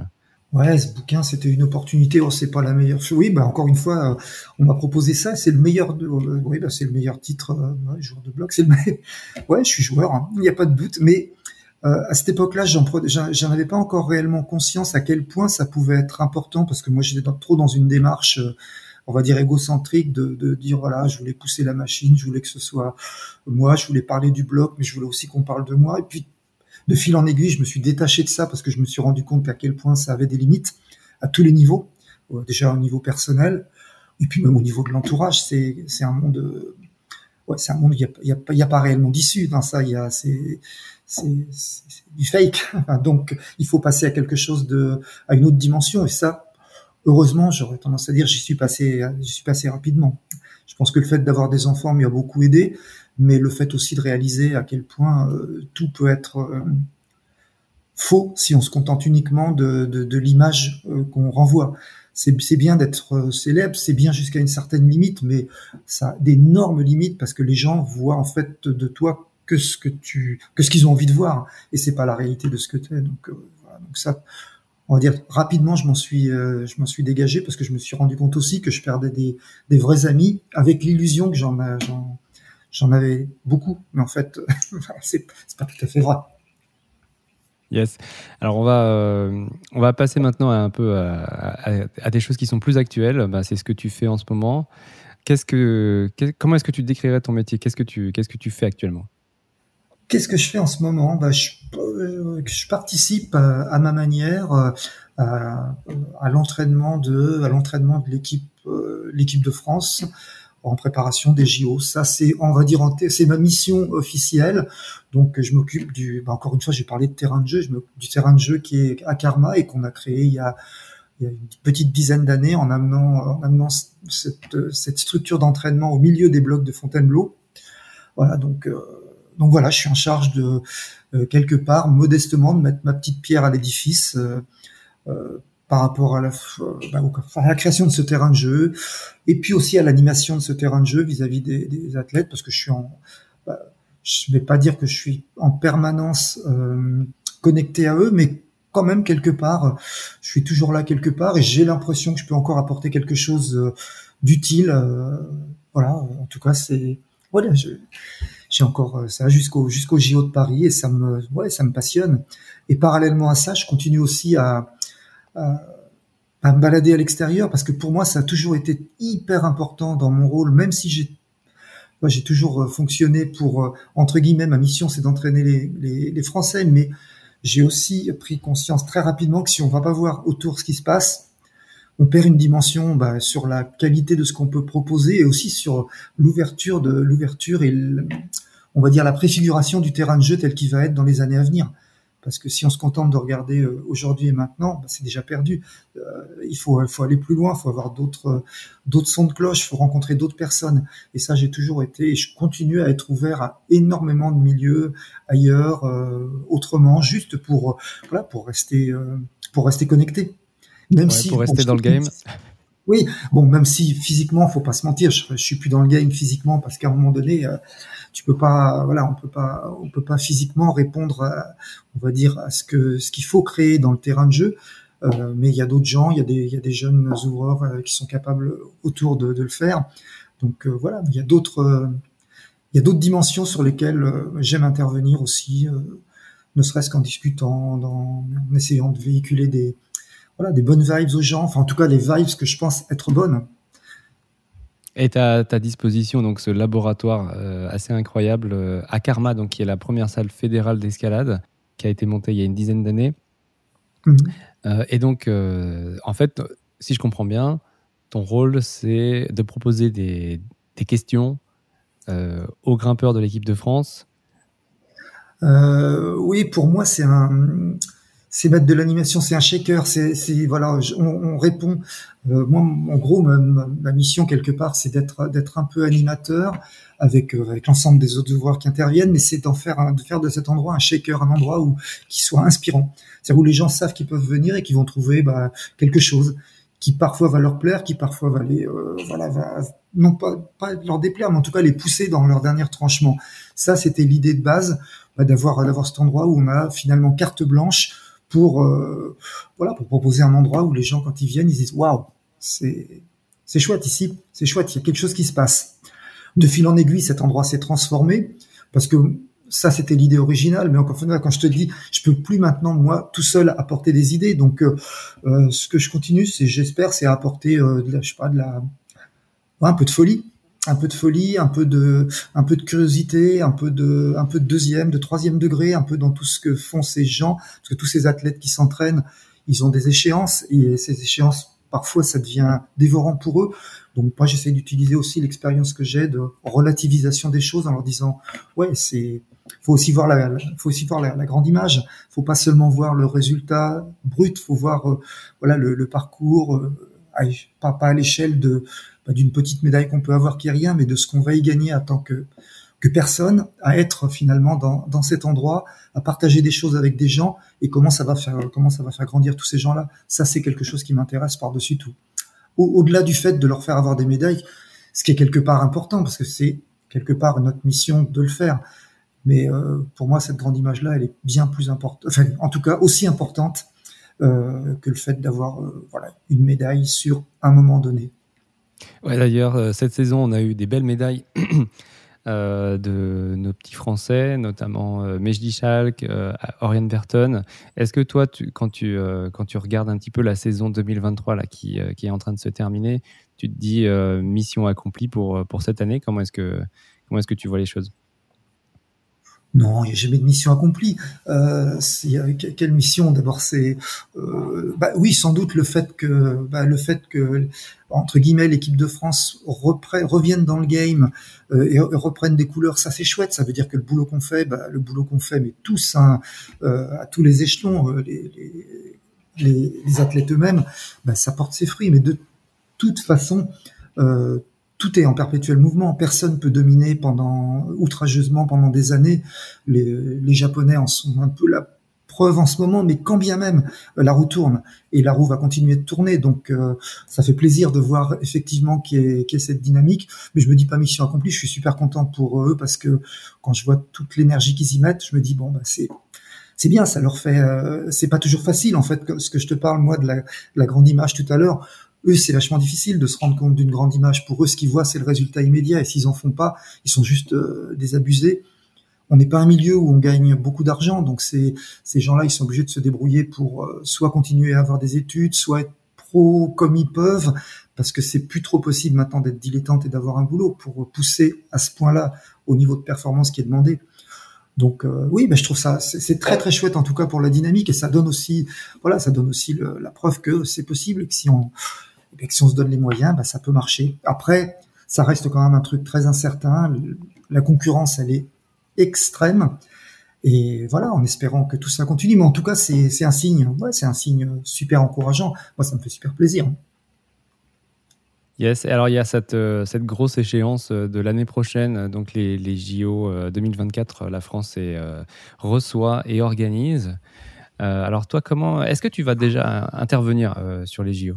Ouais, ce bouquin, c'était une opportunité. Oh, c'est pas la meilleure. Oui, bah encore une fois, on m'a proposé ça. C'est le meilleur. De... Oui, bah, c'est le meilleur titre. Euh, joueur de bloc, c'est le. ouais, je suis joueur. Hein. Il n'y a pas de doute. Mais euh, à cette époque-là, j'en, j'en avais pas encore réellement conscience à quel point ça pouvait être important parce que moi, j'étais trop dans une démarche, on va dire égocentrique, de, de dire voilà, je voulais pousser la machine, je voulais que ce soit moi, je voulais parler du bloc, mais je voulais aussi qu'on parle de moi. Et puis de fil en aiguille, je me suis détaché de ça parce que je me suis rendu compte à quel point ça avait des limites à tous les niveaux, euh, déjà au niveau personnel, et puis même au niveau de l'entourage. C'est c'est un monde, euh, ouais, c'est un monde. Il y a, a, a, pas réellement d'issue dans ça. Il y a c'est c'est du fake. Donc il faut passer à quelque chose de à une autre dimension et ça, heureusement, j'aurais tendance à dire, j'y suis passé, j'y suis passé rapidement. Je pense que le fait d'avoir des enfants m'y a beaucoup aidé mais le fait aussi de réaliser à quel point euh, tout peut être euh, faux si on se contente uniquement de, l'image euh, qu'on renvoie. C'est bien d'être célèbre, c'est bien jusqu'à une certaine limite, mais ça a d'énormes limites parce que les gens voient en fait de toi que ce que tu que ce qu'ils ont envie de voir et c'est pas la réalité de ce que tu es donc voilà, donc ça on va dire rapidement je m'en suis euh, je m'en suis dégagé parce que je me suis rendu compte aussi que je perdais des vrais amis avec l'illusion que j'en j'en avais beaucoup mais en fait c'est c'est pas tout à fait vrai Yes. Alors on va, euh, on va passer maintenant à un peu à, des choses qui sont plus actuelles. Bah, c'est ce que tu fais en ce moment. Qu'est-ce que, comment est-ce que tu décrirais ton métier? Qu'est-ce que tu, qu'est-ce que tu fais actuellement? Qu'est-ce que je fais en ce moment? Bah, je, euh, je, participe à, à, ma manière euh, à, à l'entraînement de, à l'entraînement de l'équipe, euh, l'équipe de France en préparation des JO. Ça, c'est, on va dire, c'est ma mission officielle. Donc, je m'occupe du, bah, encore une fois, j'ai parlé de terrain de jeu, je du terrain de jeu qui est à Karma et qu'on a créé il y a il y a une petite dizaine d'années en amenant, en amenant cette, cette structure d'entraînement au milieu des blocs de Fontainebleau. Voilà, donc, euh, donc voilà, je suis en charge de euh, quelque part, modestement, de mettre ma petite pierre à l'édifice euh, euh par rapport à la, bah, à la création de ce terrain de jeu, et puis aussi à l'animation de ce terrain de jeu vis-à-vis des, athlètes, parce que je suis en, bah, je vais pas dire que je suis en permanence connecté à eux, mais quand même quelque part, je suis toujours là quelque part et j'ai l'impression que je peux encore apporter quelque chose d'utile. Voilà, en tout cas, c'est voilà, encore euh, ça jusqu'au jusqu'au JO de Paris et ça me passionne. Et parallèlement à ça, je continue aussi à, me balader à l'extérieur parce que pour moi, ça a toujours été hyper important dans mon rôle, même si j'ai toujours fonctionné pour entre guillemets ma mission, c'est d'entraîner les, Français, mais j'ai aussi pris conscience très rapidement que si on va pas voir autour ce qui se passe, on perd une dimension bah, sur la qualité de ce qu'on peut proposer et aussi sur l'ouverture de l'ouverture et on va dire la préfiguration du terrain de jeu tel qu'il va être dans les années à venir. Parce que si on se contente de regarder euh, aujourd'hui et maintenant, bah, c'est déjà perdu. Euh, il faut, faut aller plus loin, il faut avoir d'autres, d'autres sons de cloche, il faut rencontrer d'autres personnes. Et ça, j'ai toujours été, et je continue à être ouvert à énormément de milieux ailleurs, euh, autrement, juste pour, voilà, pour rester, pour rester connecté. Même si pour rester dans le game. Oui, bon, même si physiquement, faut pas se mentir, je, je suis plus dans le game physiquement parce qu'à un moment donné, euh, tu peux pas, voilà, on peut pas, on peut pas physiquement répondre, à, on va dire, à ce que ce qu'il faut créer dans le terrain de jeu. Euh, mais il y a d'autres gens, il y a des, il y a des jeunes ouvreurs euh, qui sont capables autour de, de le faire. Donc voilà, il y a d'autres, il y a d'autres dimensions sur lesquelles j'aime intervenir aussi, ne serait-ce qu'en discutant, dans, en essayant de véhiculer des voilà, des bonnes vibes aux gens, enfin en tout cas les vibes que je pense être bonnes. Et à ta disposition donc ce laboratoire euh, assez incroyable euh, à Karma, donc qui est la première salle fédérale d'escalade, qui a été montée il y a une dizaine d'années. Mmh. Euh, et donc, en fait, si je comprends bien, ton rôle c'est de proposer des, des questions aux grimpeurs de l'équipe de France. oui, pour moi c'est un c'est mettre de l'animation, c'est un shaker, c'est voilà, on, on répond. Euh, moi, en gros, ma, ma, mission quelque part, c'est d'être d'être un peu animateur avec euh, avec l'ensemble des autres devoirs qui interviennent, mais c'est d'en faire de faire de cet endroit un shaker, un endroit où qui soit inspirant, c'est-à-dire où les gens savent qu'ils peuvent venir et qu'ils vont trouver bah, quelque chose qui parfois va leur plaire, qui parfois va les euh, voilà va non pas pas leur déplaire, mais en tout cas les pousser dans leur dernier tranchement. Ça, c'était l'idée de base bah, d'avoir d'avoir cet endroit où on a finalement carte blanche pour euh, voilà pour proposer un endroit où les gens quand ils viennent ils disent waouh c'est c'est chouette ici c'est chouette il y a quelque chose qui se passe. De fil en aiguille cet endroit s'est transformé parce que ça c'était l'idée originale mais encore une fois quand je te dis je peux plus maintenant moi tout seul apporter des idées. Donc euh, euh ce que je continue c'est j'espère c'est apporter euh, de je sais pas de la un peu de folie un peu de folie, un peu de, un peu de curiosité, un peu de, un peu de deuxième, de troisième degré, un peu dans tout ce que font ces gens, parce que tous ces athlètes qui s'entraînent, ils ont des échéances et ces échéances, parfois, ça devient dévorant pour eux. Donc moi, j'essaie d'utiliser aussi l'expérience que j'ai de relativisation des choses en leur disant, ouais, c'est, faut aussi voir la, faut aussi voir la, grande image. Faut pas seulement voir le résultat brut, faut voir, euh, voilà, le, le parcours, euh, pas, pas à l'échelle de pas d'une petite médaille qu'on peut avoir qui est rien, mais de ce qu'on va y gagner en tant que, que personne, à être finalement dans, dans cet endroit, à partager des choses avec des gens, et comment ça va faire, comment ça va faire grandir tous ces gens-là. Ça, c'est quelque chose qui m'intéresse par-dessus tout. Au-delà du fait de leur faire avoir des médailles, ce qui est quelque part important, parce que c'est quelque part notre mission de le faire. Mais pour moi, cette grande image-là, elle est bien plus importante, enfin, en tout cas aussi importante que le fait d'avoir voilà, une médaille sur un moment donné. Ouais, d'ailleurs, cette saison, on a eu des belles médailles Euh, de nos petits Français, notamment euh, Mejdi Schalk, euh, Oriane Verton. Est-ce que toi, quand, tu, quand tu regardes un petit peu la saison 2023 là, qui, est en train de se terminer, tu te dis mission accomplie pour, pour cette année Comment est-ce que, comment est-ce que tu vois les choses? Non, il n'y a jamais de mission accomplie. Euh, quelle mission? D'abord, c'est euh, bah, oui, sans doute le fait que bah, le fait que entre guillemets l'équipe de France revienne dans le game euh, et reprenne des couleurs, ça c'est chouette. Ça veut dire que le boulot qu'on fait, bah, le boulot qu'on fait, mais tous hein, euh, à tous les échelons, euh, les, les, athlètes eux-mêmes, ça porte ses fruits. Mais de toute façon, tout est en perpétuel mouvement. Personne peut dominer pendant outrageusement pendant des années. Les, les, Japonais en sont un peu la preuve en ce moment, mais quand bien même la roue tourne et la roue va continuer de tourner, donc euh, ça fait plaisir de voir effectivement qu'il y, ait cette dynamique. Mais je me dis pas mission accomplie. Je suis super content pour eux parce que quand je vois toute l'énergie qu'ils y mettent, je me dis bon bah c'est c'est bien, ça leur fait. Euh, c'est pas toujours facile en fait. Ce que je te parle moi de la, la grande image tout à l'heure eux, c'est vachement difficile de se rendre compte d'une grande image. Pour eux, ce qu'ils voient, c'est le résultat immédiat. Et s'ils en font pas, ils sont juste euh, désabusés. On n'est pas un milieu où on gagne beaucoup d'argent, donc ces, ces gens-là, ils sont obligés de se débrouiller pour euh, soit continuer à avoir des études, soit être pro comme ils peuvent, parce que c'est plus trop possible maintenant d'être dilettante et d'avoir un boulot pour pousser à ce point-là au niveau de performance qui est demandé. Donc euh, oui, ben je trouve ça c'est très très chouette en tout cas pour la dynamique et ça donne aussi voilà ça donne aussi la preuve que c'est possible que si on et que si on se donne les moyens, bah, ça peut marcher. Après, ça reste quand même un truc très incertain. La concurrence, elle est extrême. Et voilà, en espérant que tout ça continue. Mais en tout cas, c'est un signe, ouais, c'est un signe super encourageant. Moi, ça me fait super plaisir. Yes, alors il y a cette, euh, grosse échéance euh, de l'année prochaine, donc les, JO 2024, la France euh, reçoit et organise. alors toi, comment est-ce que tu vas déjà intervenir sur les JO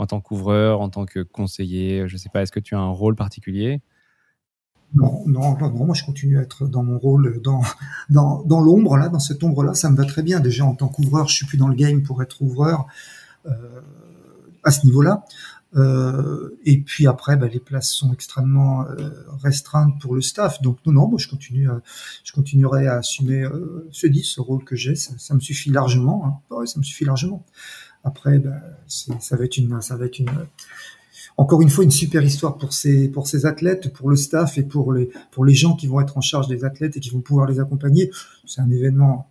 en tant qu'ouvreur, en tant que conseiller Je ne sais pas, est-ce que tu as un rôle particulier? Non, non, non, moi je continue à être dans mon rôle, dans, dans, dans l'ombre, là, dans cette ombre-là, ça me va très bien. Déjà, en tant qu'ouvreur, je suis plus dans le game pour être ouvreur euh, à ce niveau-là. Euh, et puis après, bah, les places sont extrêmement euh, restreintes pour le staff. Donc non, non, moi je continue, je continuerai à assumer ce dit, ce rôle que j'ai. Ça, me suffit largement. Hein. ça me suffit largement. Après, ben, ça va être une, ça va être une, encore une fois, une super histoire pour ces, pour ces athlètes, pour le staff et pour les, pour les gens qui vont être en charge des athlètes et qui vont pouvoir les accompagner. C'est un événement,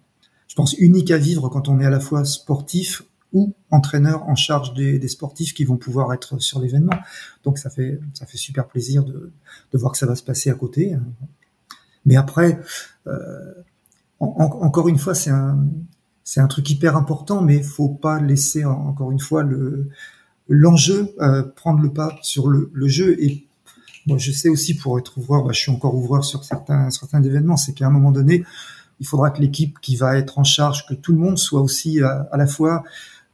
je pense, unique à vivre quand on est à la fois sportif ou entraîneur en charge des, des sportifs qui vont pouvoir être sur l'événement. Donc ça fait, ça fait super plaisir de, de voir que ça va se passer à côté. Mais après, euh, encore une fois, c'est un, c'est un truc hyper important, mais faut pas laisser encore une fois le l'enjeu euh, prendre le pas sur le, le, jeu. Et moi, je sais aussi pour être ouvreur, bah, je suis encore ouvreur sur certains certains événements, c'est qu'à un moment donné, il faudra que l'équipe qui va être en charge, que tout le monde soit aussi à, à la fois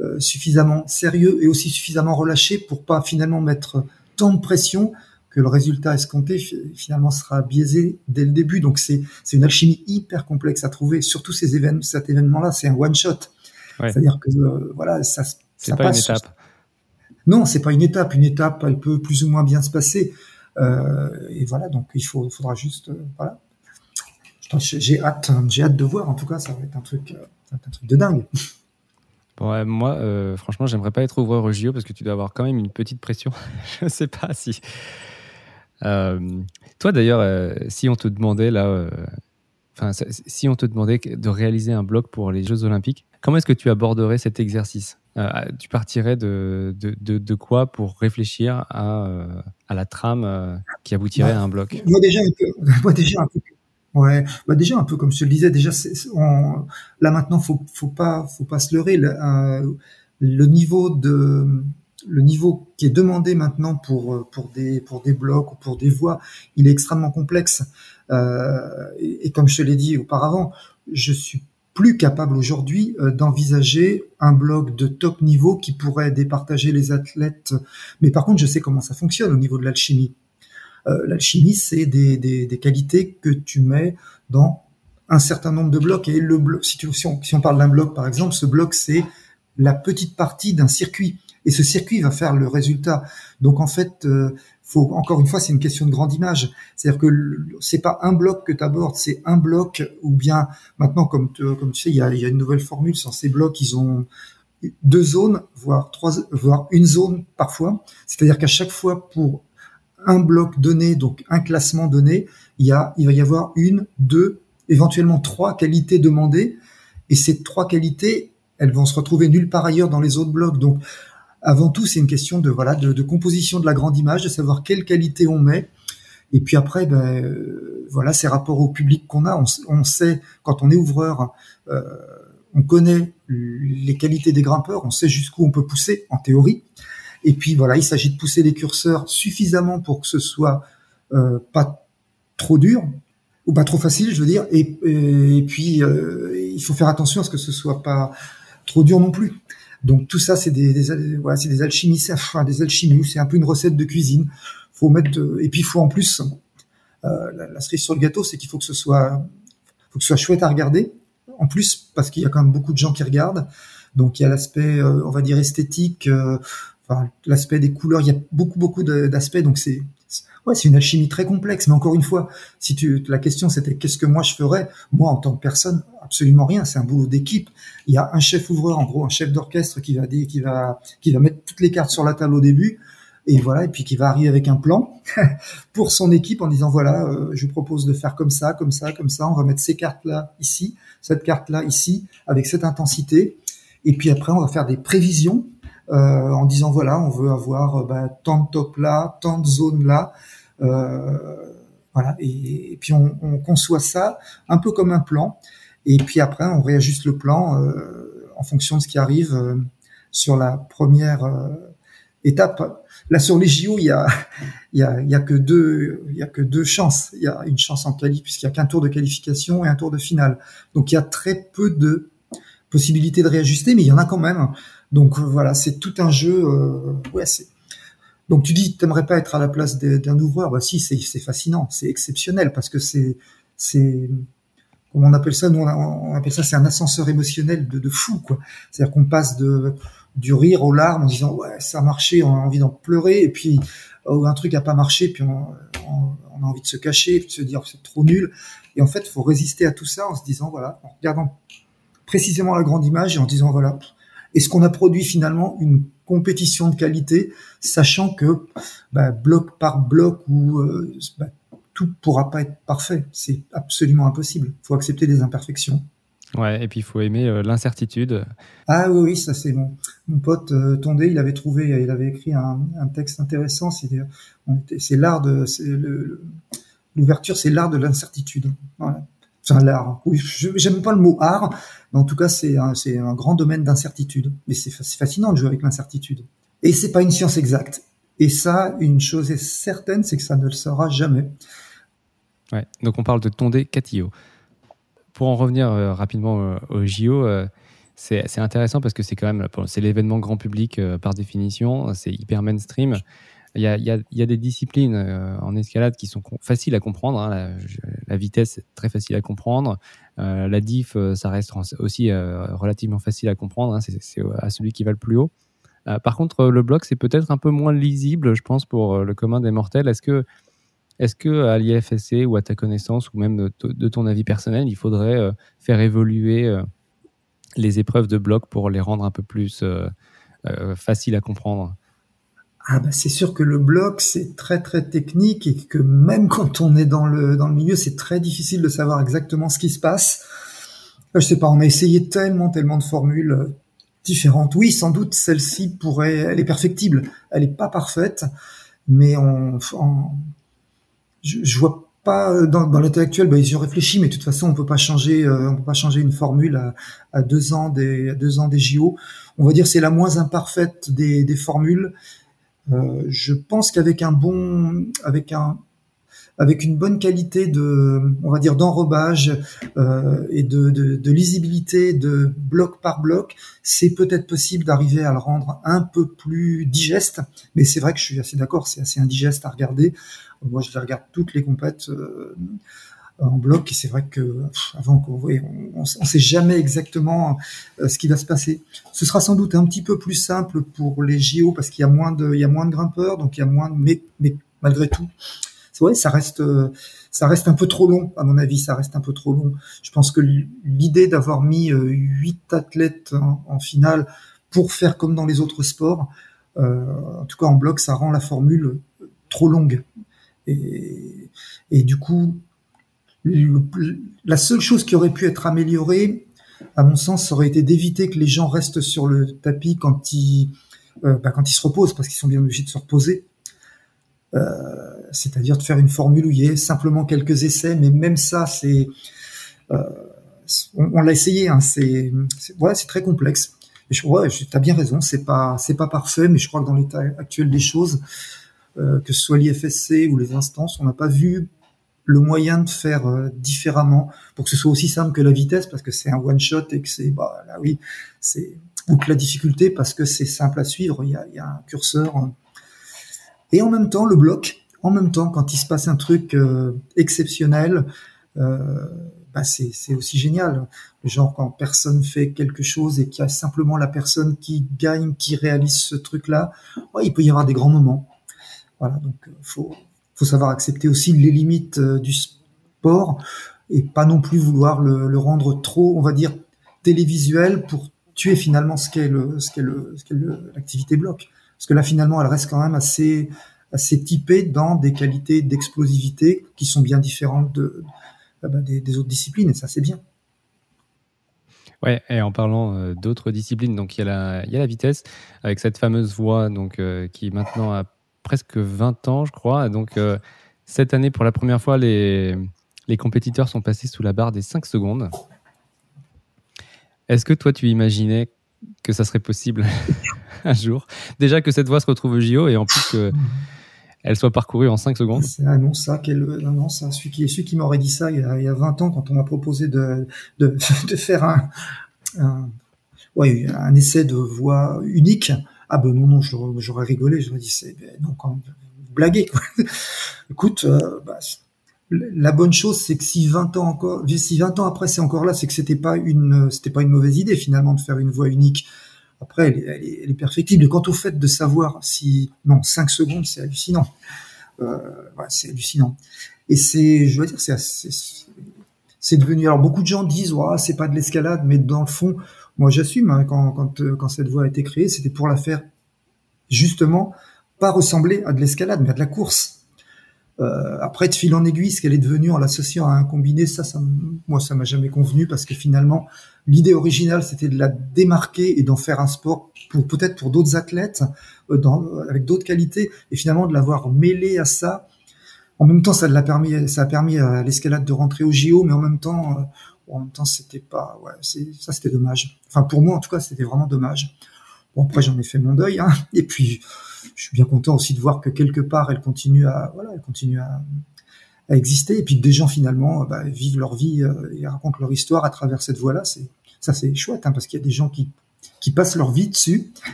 euh, suffisamment sérieux et aussi suffisamment relâché pour pas finalement mettre tant de pression que le résultat escompté finalement sera biaisé dès le début. Donc c'est une alchimie hyper complexe à trouver. Surtout ces événements, cet événement-là, c'est un one shot. C'est-à-dire que euh, voilà, ça c'est pas une étape. Non, c'est pas une étape. Une étape, elle peut plus ou moins bien se passer. Euh, et voilà, donc il faut, faudra juste, euh, voilà. J'ai hâte, j'ai hâte de voir. En tout cas, ça va être un truc, euh, un truc de dingue. Bon, moi, euh, franchement, j'aimerais pas être ouvreur au JO parce que tu dois avoir quand même une petite pression. Je sais pas si toi d'ailleurs, euh, si on te demandait là, euh, enfin, si on te demandait de réaliser un blog pour les Jeux Olympiques, comment est-ce que tu aborderais cet exercice? Tu partirais de, de, quoi pour réfléchir à, à la trame qui aboutirait à un blog Moi déjà, un peu, moi déjà un peu, ouais, bah déjà un peu comme je te le disais, déjà là maintenant faut faut pas faut pas se leurrer, le, le niveau de le niveau qui est demandé maintenant pour euh, pour des pour des blocs ou pour des voix, il est extrêmement complexe. Euh, et, comme je te l'ai dit auparavant, je suis plus capable aujourd'hui euh, d'envisager un bloc de top niveau qui pourrait départager les athlètes. Mais par contre, je sais comment ça fonctionne au niveau de l'alchimie. L'alchimie, c'est des, des, qualités que tu mets dans un certain nombre de blocs. Et le bloc, si on parle d'un bloc, par exemple, ce bloc, c'est la petite partie d'un circuit. Et ce circuit va faire le résultat. Donc en fait, euh, faut encore une fois, c'est une question de grande image. C'est-à-dire que c'est pas un bloc que tu abordes, c'est un bloc ou bien maintenant, comme, tu sais, il y a, une nouvelle formule sur ces blocs. Ils ont deux zones, voire trois, voire une zone parfois. C'est-à-dire qu'à chaque fois pour un bloc donné, donc un classement donné, il y il va y avoir une, deux, éventuellement trois qualités demandées. Et ces trois qualités, elles vont se retrouver nulle part ailleurs dans les autres blocs. Donc, avant tout, c'est une question de voilà de, composition de la grande image, de savoir quelle qualité on met. Et puis après, ben, euh, voilà, ces rapports au public qu'on a, on, sait quand on est ouvreur, euh, on connaît les qualités des grimpeurs, on sait jusqu'où on peut pousser en théorie. Et puis voilà, il s'agit de pousser les curseurs suffisamment pour que ce soit euh, pas trop dur ou pas trop facile, je veux dire. Et, et, puis euh, il faut faire attention à ce que ce soit pas trop dur non plus. Donc tout ça, c'est des, voilà, c'est des alchimies, enfin des alchimies. C'est un peu une recette de cuisine. Faut mettre et puis faut en plus euh, la, la, cerise sur le gâteau, c'est qu'il faut que ce soit, faut que ce soit chouette à regarder. En plus, parce qu'il y a quand même beaucoup de gens qui regardent. Donc il y a l'aspect, euh, on va dire esthétique, euh, enfin, l'aspect des couleurs. Il y a beaucoup beaucoup d'aspects. Donc c'est ouais, c'est une alchimie très complexe. Mais encore une fois, si tu, la question c'était qu'est-ce que moi je ferais, moi en tant que personne, absolument rien. C'est un boulot d'équipe. Il y a un chef ouvreur, en gros, un chef d'orchestre qui va qui va qui va mettre toutes les cartes sur la table au début. Et voilà, et puis qui va arriver avec un plan pour son équipe en disant voilà, euh, je vous propose de faire comme ça, comme ça, comme ça. On va mettre ces cartes là ici, cette carte là ici, avec cette intensité. Et puis après, on va faire des prévisions en disant voilà, on veut avoir euh, bah, tant de top là, tant de zones là. Euh, voilà, et, puis on, on, conçoit ça un peu comme un plan. Et puis après, on réajuste le plan en fonction de ce qui arrive sur la première étape. Là, sur les JO, il y a, il y a, y a que deux, il y a que deux chances. Il y a une chance en qualif puisqu'il y a qu'un tour de qualification et un tour de finale. Donc, il y a très peu de possibilités de réajuster, mais il y en a quand même. Donc euh, voilà, c'est tout un jeu. Euh, ouais, c'est. Donc tu dis, t'aimerais pas être à la place d'un ouvreur? Bah si, c'est fascinant, c'est exceptionnel parce que c'est c'est comment on appelle ça? Nous on, appelle ça c'est un ascenseur émotionnel de, de fou quoi. C'est-à-dire qu'on passe de du rire aux larmes en disant ouais ça a marché, on a envie d'en pleurer et puis oh, un truc a pas marché puis on, on, on, a envie de se cacher, de se dire c'est trop nul. Et en fait, faut résister à tout ça en se disant voilà, en regardant précisément la grande image et en disant voilà, est-ce qu'on a produit finalement une compétition de qualité, sachant que bah, bloc par bloc ou euh, bah, tout pourra pas être parfait, c'est absolument impossible. Il faut accepter des imperfections. Ouais, et puis il faut aimer euh, l'incertitude. Ah oui, oui, ça c'est mon, mon pote euh, Tondé, il avait trouvé, il avait écrit un, un texte intéressant. C'est l'art de, l'ouverture, c'est l'art de l'incertitude. Voilà. Enfin, l'art. Oui, j'aime pas le mot art, mais en tout cas, c'est un, grand domaine d'incertitude. Mais c'est fascinant de jouer avec l'incertitude. Et c'est pas une science exacte. Et ça, une chose est certaine, c'est que ça ne le sera jamais. Ouais. Donc on parle de Tondé Catillo. Pour en revenir euh, rapidement euh, au JO, euh, c'est intéressant parce que c'est quand même c'est l'événement grand public par définition, c'est hyper mainstream. Il y, a, des disciplines euh, en escalade qui sont faciles à comprendre. Hein. La, vitesse, très facile à comprendre. Euh, la diff, euh, ça reste aussi relativement facile à comprendre. Hein. C'est à celui qui va le plus haut. Par contre, le bloc, c'est peut-être un peu moins lisible, je pense, pour le commun des mortels. Est-ce que, est-ce que à l'IFSC ou à ta connaissance ou même de, ton avis personnel, il faudrait faire évoluer les épreuves de bloc pour les rendre un peu plus faciles à comprendre? Ah bah c'est sûr que le bloc c'est très très technique et que même quand on est dans le dans le milieu c'est très difficile de savoir exactement ce qui se passe. Euh, je sais pas, on a essayé tellement tellement de formules euh, différentes. Oui, sans doute celle-ci pourrait, elle est perfectible, elle est pas parfaite, mais on, je, vois pas euh, dans, dans l'état actuel, bah, ont réfléchi, mais de toute façon on peut pas changer, on peut pas changer une formule à, à, deux ans des à deux ans des JO. On va dire c'est la moins imparfaite des, des formules euh, je pense qu'avec un bon, avec un, avec une bonne qualité de, on va dire, d'enrobage euh, et de, de, de, lisibilité de bloc par bloc, c'est peut-être possible d'arriver à le rendre un peu plus digeste. Mais c'est vrai que je suis assez d'accord, c'est assez indigeste à regarder. Moi, je les regarde toutes les compètes. Euh, en bloc. Et c'est vrai que avant qu'on on, ne sait jamais exactement ce qui va se passer. Ce sera sans doute un petit peu plus simple pour les JO parce qu'il y a moins de, il y a moins de grimpeurs, donc il y a moins, de, mais, mais malgré tout, ouais, ça reste, ça reste un peu trop long, à mon avis, ça reste un peu trop long. Je pense que l'idée d'avoir mis huit athlètes en, finale pour faire comme dans les autres sports, euh, en tout cas en bloc, ça rend la formule trop longue. Et du coup, la seule chose qui aurait pu être améliorée, à mon sens, aurait été d'éviter que les gens restent sur le tapis quand ils, euh, bah, quand ils se reposent, parce qu'ils sont bien obligés de se reposer. Euh, c'est-à-dire de faire une formule où il y ait simplement quelques essais, mais même ça, c'est, euh, on, l'a essayé, hein, c'est, ouais, c'est très complexe. Je, ouais, tu as bien raison, c'est pas, c'est pas parfait, mais je crois que dans l'état actuel des choses, euh, que ce soit l'IFSC ou les instances, on n'a pas vu le moyen de faire euh, différemment pour que ce soit aussi simple que la vitesse, parce que c'est un one shot et que c'est, bah là oui, c'est ou que la difficulté parce que c'est simple à suivre, il y a, un curseur. Hein. Et en même temps, le bloc, en même temps, quand il se passe un truc euh, exceptionnel, euh, bah c'est aussi génial. Genre quand personne fait quelque chose et qu'il y a simplement la personne qui gagne, qui réalise ce truc-là, il peut y avoir des grands moments. Voilà, donc euh, faut faut savoir accepter aussi les limites euh, du sport et pas non plus vouloir le, rendre trop, on va dire, télévisuel pour tuer finalement ce qu'est le ce qu'est l'activité bloc. Parce que là finalement, elle reste quand même assez assez typée dans des qualités d'explosivité qui sont bien différentes de, ah bah, des, autres disciplines, et ça c'est bien. Ouais, et en parlant euh, d'autres disciplines, donc il y, a la, il y a la vitesse avec cette fameuse voie donc, euh, qui maintenant a presque 20 ans, je crois. Donc euh, cette année, pour la première fois, les, les compétiteurs sont passés sous la barre des 5 secondes. Est-ce que toi, tu imaginais que ça serait possible un jour? Déjà que cette voie se retrouve au JO et en plus que elle soit parcourue en 5 secondes. C'est un non, ça, quel, celui qui, m'aurait dit ça il y, a, il y a 20 ans quand on m'a proposé de, de, faire un, un, un essai de voix unique. Ah ben non, non, j'aurais rigolé, j'aurais dit, c'est, ben non, quand vous blaguez, quoi. Écoute, euh, bah, la bonne chose, c'est que si 20 ans encore, si 20 ans après c'est encore là, c'est que c'était pas une, c'était pas une mauvaise idée finalement de faire une voix unique. Après, elle est, elle est, perfectible. Quant au fait de savoir si, non, 5 secondes, c'est hallucinant. Euh, ouais, c'est hallucinant. Et c'est, je veux dire, c'est, c'est devenu. Alors beaucoup de gens disent, ouais, c'est pas de l'escalade, mais dans le fond, moi j'assume hein, quand, quand, cette voie a été créée, c'était pour la faire justement pas ressembler à de l'escalade, mais à de la course. Euh, après, de fil en aiguille, ce qu'elle est devenue en l'associant à un combiné, ça, moi, ça m'a jamais convenu parce que finalement, l'idée originale, c'était de la démarquer et d'en faire un sport pour peut-être pour d'autres athlètes, euh, avec d'autres qualités, et finalement de l'avoir mêlé à ça. En même temps, ça l'a permis, a permis à l'escalade de rentrer au JO, mais en même temps, euh, en même temps, c'était pas, ouais, ça, c'était dommage. Enfin, pour moi, en tout cas, c'était vraiment dommage. Bon, après, j'en ai fait mon deuil, hein, et puis je suis bien content aussi de voir que quelque part, elle continue à, voilà, elle continue à, exister, et puis que des gens finalement bah, vivent leur vie euh, et racontent leur histoire à travers cette voie-là. C'est ça, c'est chouette, hein, parce qu'il y a des gens qui qui passent leur vie dessus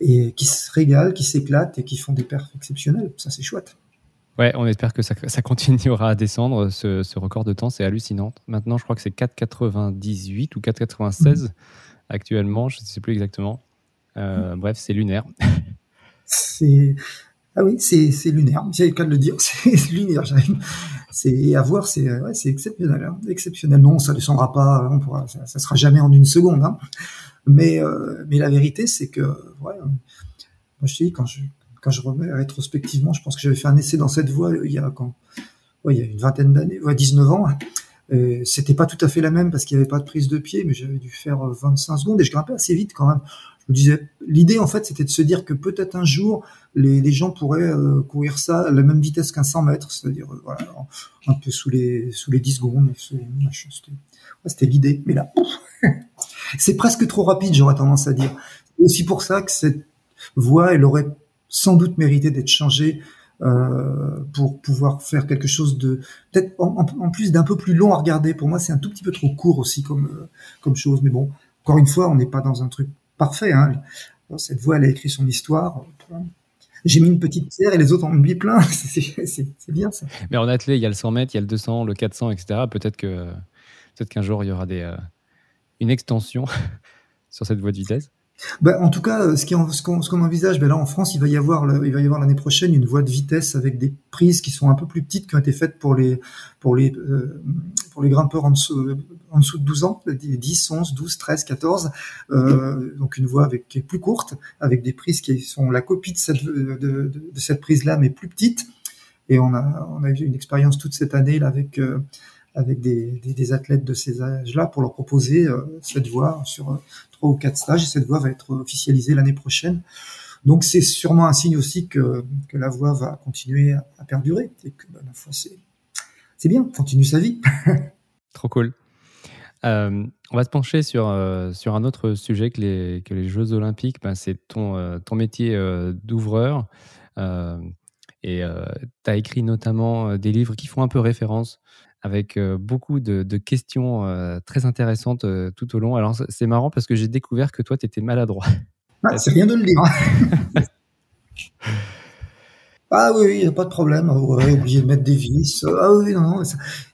et qui se régalent, qui s'éclatent et qui font des perfs exceptionnels. Ça, c'est chouette. Ouais, on espère que ça, ça continuera à descendre. Ce, ce record de temps, c'est hallucinant. Maintenant, je crois que c'est 4,98 ou 4,96 mmh. actuellement. Je ne sais plus exactement. Euh, mmh. Bref, c'est lunaire. c'est ah oui, c'est lunaire. J'ai le cas de le dire, c'est lunaire. C'est à voir, c'est ouais, c'est exceptionnel, hein. exceptionnellement. Ça descendra pas, on pourra, ça, ça, sera jamais en une seconde. Hein. Mais euh, mais la vérité, c'est que ouais, moi je te dis quand je quand je remets rétrospectivement, je pense que j'avais fait un essai dans cette voie il y a quand il y a une vingtaine d'années, ouais, 19 ans. C'était pas tout à fait la même parce qu'il n'y avait pas de prise de pied, mais j'avais dû faire 25 secondes et je grimpais assez vite quand même je disais, l'idée en fait, c'était de se dire que peut-être un jour, les, gens pourraient euh, courir ça à la même vitesse qu'un 100 mètres, c'est-à-dire euh, un peu sous les sous les 10 secondes. C'était l'idée, mais là, c'est presque trop rapide, j'aurais tendance à dire. Aussi pour ça que cette voie, elle aurait sans doute mérité d'être changée euh, pour pouvoir faire quelque chose de peut-être en, plus d'un peu plus long à regarder. Pour moi, c'est un tout petit peu trop court aussi comme euh, comme chose, mais bon, encore une fois, on n'est pas dans un truc parfait. Hein. Cette voix, elle a écrit son histoire. j'ai mis une petite pierre et les autres en ont mis plein. c'est bien ça. Mais en athlète, il y a le 100 mètres, il y a le 200, le 400, etc. Peut-être que peut-être qu'un jour il y aura euh, une extension sur cette voie de vitesse. Bah, en tout cas, ce qu'on ce qu'on envisage, ben là en France, il va y avoir l'année prochaine une voie de vitesse avec des prises qui sont un peu plus petites, qui ont été faites pour les euh, grimpeurs en dessous dessous de 12 ans, 10, 11, 12, 13, 14. Euh, donc une voie avec qui est plus courte, avec des prises qui sont la copie de cette prise là, mais plus petite. Et on a eu une expérience toute cette année là avec euh, des, athlètes de ces âges-là pour leur proposer euh, cette voie sur euh, trois ou quatre stages et cette voie va être officialisée l'année prochaine. Donc c'est sûrement un signe aussi que, que la voie va continuer à, perdurer et que bah, la foi c'est c'est bien, continue sa vie. Trop cool. Euh, on va se pencher sur, euh, sur un autre sujet que les, que les Jeux Olympiques. Ben, c'est ton, euh, ton métier d'ouvreur. et tu as écrit notamment des livres qui font un peu référence avec beaucoup de, questions très intéressantes tout au long. Alors, c'est marrant parce que j'ai découvert que toi, tu étais maladroit. Ah, c'est rien de le dire. ah oui, il n'y a pas de problème. Ouais, oublié de mettre des vis. Ah oui, non, non.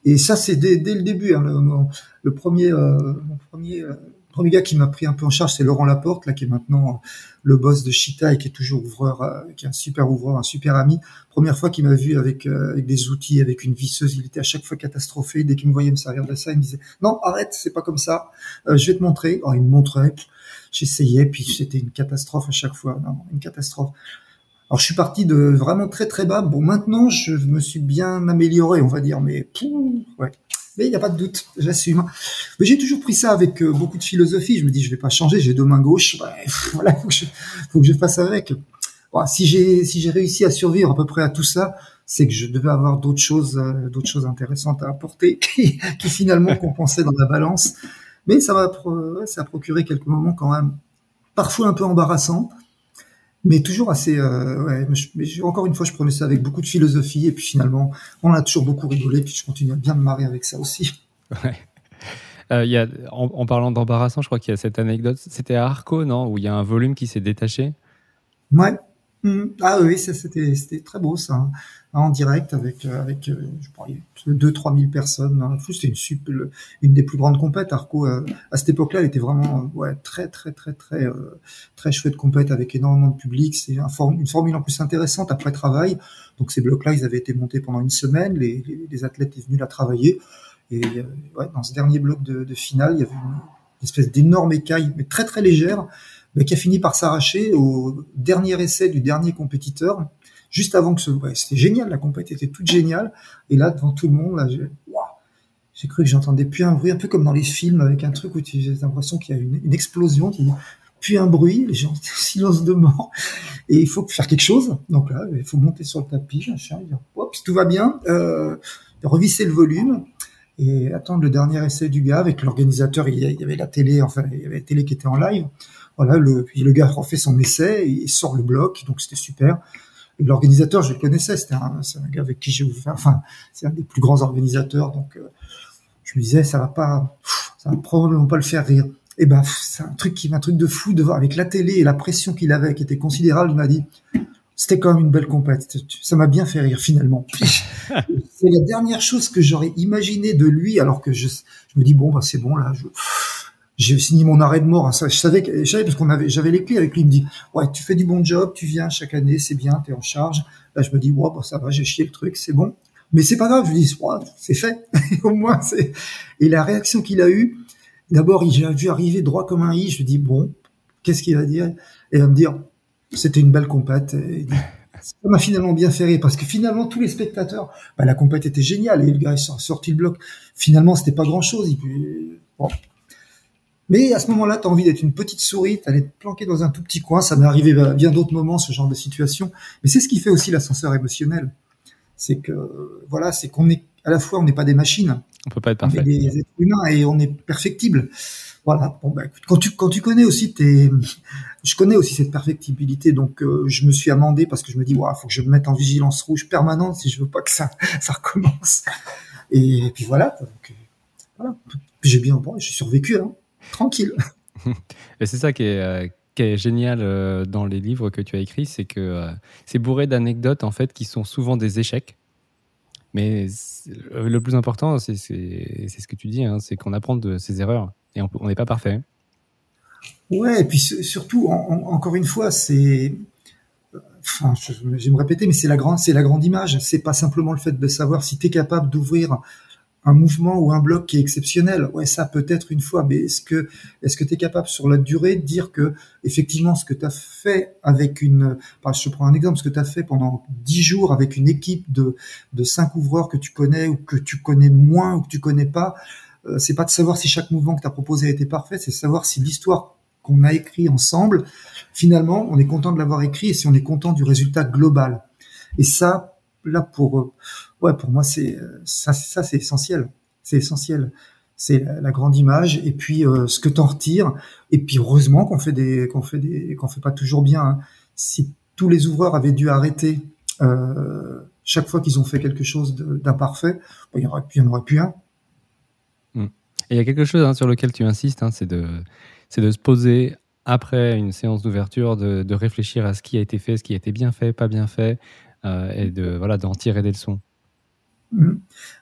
Et ça, c'est dès, le début. Hein, le, premier, mon premier premier gars qui m'a pris un peu en charge, c'est Laurent Laporte, là, qui est maintenant le boss de Chita et qui est toujours ouvreur, euh, qui est un super ouvreur, un super ami. Première fois qu'il m'a vu avec, euh, avec des outils, avec une visseuse, il était à chaque fois catastrophé. Dès qu'il me voyait me servir de ça, il me disait non, arrête, c'est pas comme ça. Euh, je vais te montrer. Alors, il me montrait. J'essayais, puis c'était une catastrophe à chaque fois. Non, une catastrophe. Alors je suis parti de vraiment très très bas. Bon, maintenant je me suis bien amélioré, on va dire, mais ouais, mais il n'y a pas de doute, j'assume. Mais j'ai toujours pris ça avec euh, beaucoup de philosophie. Je me dis, je vais pas changer, j'ai deux mains gauches. voilà, faut que je, faut que je fasse avec. Si j'ai si j'ai réussi à survivre à peu près à tout ça, c'est que je devais avoir d'autres choses euh, d'autres choses intéressantes à apporter qui, qui finalement compensaient dans la balance. Mais ça m'a ça a procuré quelques moments quand même parfois un peu embarrassants mais toujours assez. Euh, ouais, mais, encore une fois, je prenais ça avec beaucoup de philosophie, et puis finalement, on a toujours beaucoup rigolé, puis je continue à bien me marrer avec ça aussi. Ouais. Euh, y a, en, parlant d'embarrassant, je crois qu'il y a cette anecdote. C'était à Arco, non Où il y a un volume qui s'est détaché? Ouais. Mmh. Ah oui, c'était très beau ça, hein. En direct avec euh, avec euh, je crois, 2 3 000 personnes. C'était une super, une des plus grandes compètes. Arco euh, à cette époque-là, elle était vraiment ouais très très très très très chouette compète avec énormément de public. C'est un une formule en plus intéressante après travail. Donc ces blocs-là, ils avaient été montés pendant une semaine. Les, les, athlètes étaient venus la travailler. Et ouais, dans ce dernier bloc de, de finale, il y avait une, une espèce d'énorme écaille, mais très très légère mais qui a fini par s'arracher au dernier essai du dernier compétiteur, juste avant que ce... Ouais, c'était génial, la compétition était toute géniale. Et là, devant tout le monde, là, j'ai, j'ai cru que j'entendais plus un bruit, un peu comme dans les films, avec un truc où tu as l'impression qu'il y a une, explosion, qui puis un bruit, les gens étaient silence de mort, et il faut faire quelque chose. Donc là, il faut monter sur le tapis, machin, dire, hop, tout va bien, euh, revisser le volume, et attendre le dernier essai du gars avec l'organisateur. Il y avait la télé, enfin, il y avait la télé qui était en live. Voilà, le, puis le gars refait son essai, il sort le bloc, donc c'était super. L'organisateur, je le connaissais, c'était un, un, gars avec qui j'ai ouvert, enfin, c'est un des plus grands organisateurs, donc euh, je me disais, ça va pas, ça va probablement pas le faire rire. Et ben, c'est un truc qui, un truc de fou de voir avec la télé et la pression qu'il avait, qui était considérable. Il m'a dit, c'était quand même une belle compète. Ça m'a bien fait rire finalement. c'est la dernière chose que j'aurais imaginé de lui, alors que je, je me dis bon, bah c'est bon là. Je, j'ai signé mon arrêt de mort. Hein. Je savais, je savais parce qu'on avait, j'avais les clés avec lui. Il me dit, ouais, tu fais du bon job, tu viens chaque année, c'est bien, tu es en charge. Là, je me dis, ouais, bah, ça va, j'ai chié le truc, c'est bon. Mais c'est pas grave. Je lui dis, ouais, c'est fait. Au moins, c'est. Et la réaction qu'il a eue, d'abord, il a vu arriver droit comme un i. Je lui dis, bon, qu'est-ce qu'il va dire? Et il va me dire, c'était une belle compète. ça m'a finalement bien fait rire parce que finalement tous les spectateurs, bah, la compète était géniale et le gars est sorti le bloc. Finalement, c'était pas grand chose. Il, bon, mais à ce moment-là, tu as envie d'être une petite souris, tu te planquer dans un tout petit coin. Ça m'est arrivé à bien d'autres moments, ce genre de situation. Mais c'est ce qui fait aussi l'ascenseur émotionnel. C'est que, voilà, c'est qu'on est, à la fois, on n'est pas des machines. On peut pas être parfait. On est des êtres humains et on est perfectible. Voilà. Bon, bah, quand tu, quand tu connais aussi tes, je connais aussi cette perfectibilité, donc euh, je me suis amendé parce que je me dis, waouh, faut que je me mette en vigilance rouge permanente si je veux pas que ça, ça recommence. Et, puis voilà. Donc, euh, voilà. J'ai bien, bon, j'ai survécu. Hein tranquille. c'est ça qui est, euh, qui est génial euh, dans les livres que tu as écrits, c'est que euh, c'est bourré d'anecdotes en fait qui sont souvent des échecs. Mais le plus important, c'est ce que tu dis, hein, c'est qu'on apprend de ses erreurs et on n'est pas parfait. Ouais, et puis surtout, encore une fois, c'est, enfin, je, vais me répéter, mais c'est la grande, c'est la grande image. C'est pas simplement le fait de savoir si tu es capable d'ouvrir un mouvement ou un bloc qui est exceptionnel. Ouais, ça peut-être une fois, mais est-ce que est-ce que tu capable sur la durée de dire que effectivement ce que tu as fait avec une je prends un exemple ce que tu as fait pendant dix jours avec une équipe de de cinq ouvreurs que tu connais ou que tu connais moins ou que tu connais pas, euh, c'est pas de savoir si chaque mouvement que tu as proposé a été parfait, c'est savoir si l'histoire qu'on a écrit ensemble, finalement, on est content de l'avoir écrit et si on est content du résultat global. Et ça, là, pour, euh, ouais, pour moi, c'est ça, ça c'est essentiel. C'est essentiel. C'est la, grande image et puis euh, ce que t'en retires. Et puis heureusement qu'on fait des, qu'on fait des, qu'on fait pas toujours bien. Hein. Si tous les ouvreurs avaient dû arrêter euh, chaque fois qu'ils ont fait quelque chose d'imparfait, il y en aurait, il y en aurait plus un. Hmm. Et il y a quelque chose hein, sur lequel tu insistes, hein, c'est de, c'est de se poser après une séance d'ouverture, de, de, réfléchir à ce qui a été fait, ce qui a été bien fait, pas bien fait, euh, et de voilà d'en tirer des leçons. Mmh.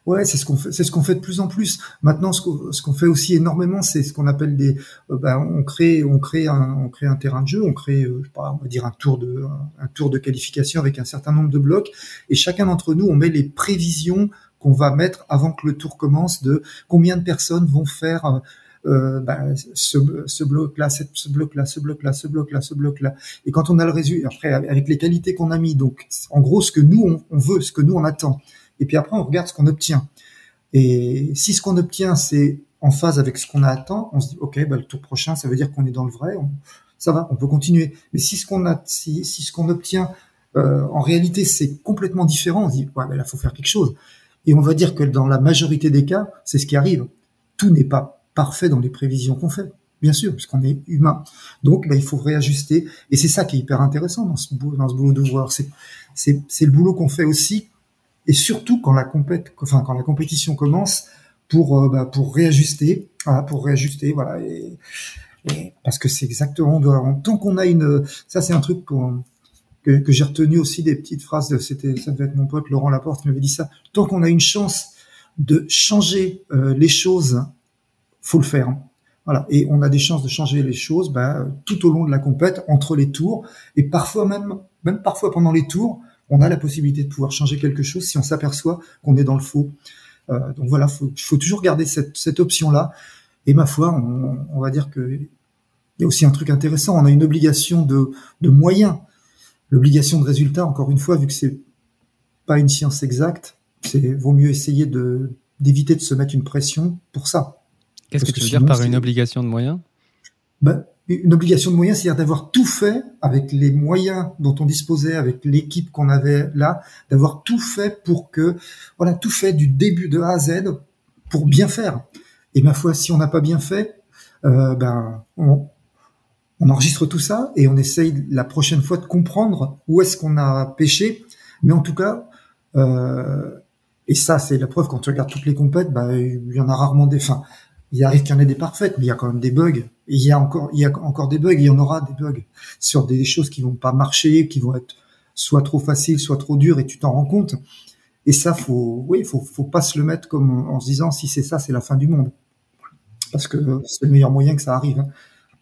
Ouais, c'est ce qu'on fait, c'est ce qu'on fait de plus en plus. Maintenant, ce qu'on, ce fait aussi énormément, c'est ce qu'on appelle des, euh, ben, on crée, on crée un, on crée un terrain de jeu, on crée, euh, je sais pas, on va dire un tour de, un, tour de qualification avec un certain nombre de blocs, et chacun d'entre nous, on met les prévisions qu'on va mettre avant que le tour commence de combien de personnes vont faire euh, ben, ce, ce bloc-là, ce bloc-là, ce bloc-là, ce bloc-là, ce bloc-là. Et quand on a le résultat, après avec les qualités qu'on a mis, donc en gros ce que nous on, on, veut, ce que nous on attend, et puis après on regarde ce qu'on obtient. Et si ce qu'on obtient c'est en phase avec ce qu'on attend, on se dit ok, ben, le tour prochain ça veut dire qu'on est dans le vrai, ça va, on peut continuer. Mais si ce qu'on a, si, si ce qu'on obtient euh, en réalité c'est complètement différent, on se dit ouais, ben là faut faire quelque chose. Et on va dire que dans la majorité des cas, c'est ce qui arrive. Tout n'est pas parfait dans les prévisions qu'on fait. Bien sûr, puisqu'on est humain. Donc, bah, il faut réajuster. Et c'est ça qui est hyper intéressant dans ce, boulot, dans ce boulot d'ouvreur. C'est, c'est, le boulot qu'on fait aussi, et surtout quand la, compétition commence, pour, euh, bah, pour réajuster, voilà, réajuster, parce que c'est exactement, tant qu'on a une, ça c'est un truc que, j'ai retenu aussi des petites phrases de, ça devait être mon pote Laurent Laporte qui m'avait dit ça. Tant qu'on a une chance de changer euh, les choses faut le faire. Voilà. Et on a des chances de changer les choses bah, tout au long de la compète, entre les tours, et parfois même, même parfois pendant les tours, on a la possibilité de pouvoir changer quelque chose si on s'aperçoit qu'on est dans le faux. Euh, donc voilà, faut, faut toujours garder cette, cette option-là. Et ma foi, on, on va dire que il y a aussi un truc intéressant. On a une obligation de, de moyens, l'obligation de résultat. Encore une fois, vu que c'est pas une science exacte, c'est vaut mieux essayer de d'éviter de se mettre une pression pour ça. Qu'est-ce que tu veux dire par une obligation de moyens? Ben, Une obligation de moyens, c'est-à-dire d'avoir tout fait avec les moyens dont on disposait, avec l'équipe qu'on avait là, d'avoir tout fait pour que, voilà, tout fait du début de A à Z pour bien faire. Et ma foi, si on n'a pas bien fait, euh, ben, on, on enregistre tout ça et on essaye la prochaine fois de comprendre où est-ce qu'on a pêché. Mais en tout cas, euh, et ça, c'est la preuve quand tu regardes toutes les compètes, bah, il y en a rarement des. fins il arrive qu'il y en ait des parfaites, mais il y a quand même des bugs. Il y a encore, il y a encore des bugs. il y en aura des bugs sur des choses qui vont pas marcher, qui vont être soit trop faciles, soit trop dures, et tu t'en rends compte. Et ça, faut, oui, faut, faut pas se le mettre comme en se disant si c'est ça, c'est la fin du monde, parce que c'est le meilleur moyen que ça arrive. Hein.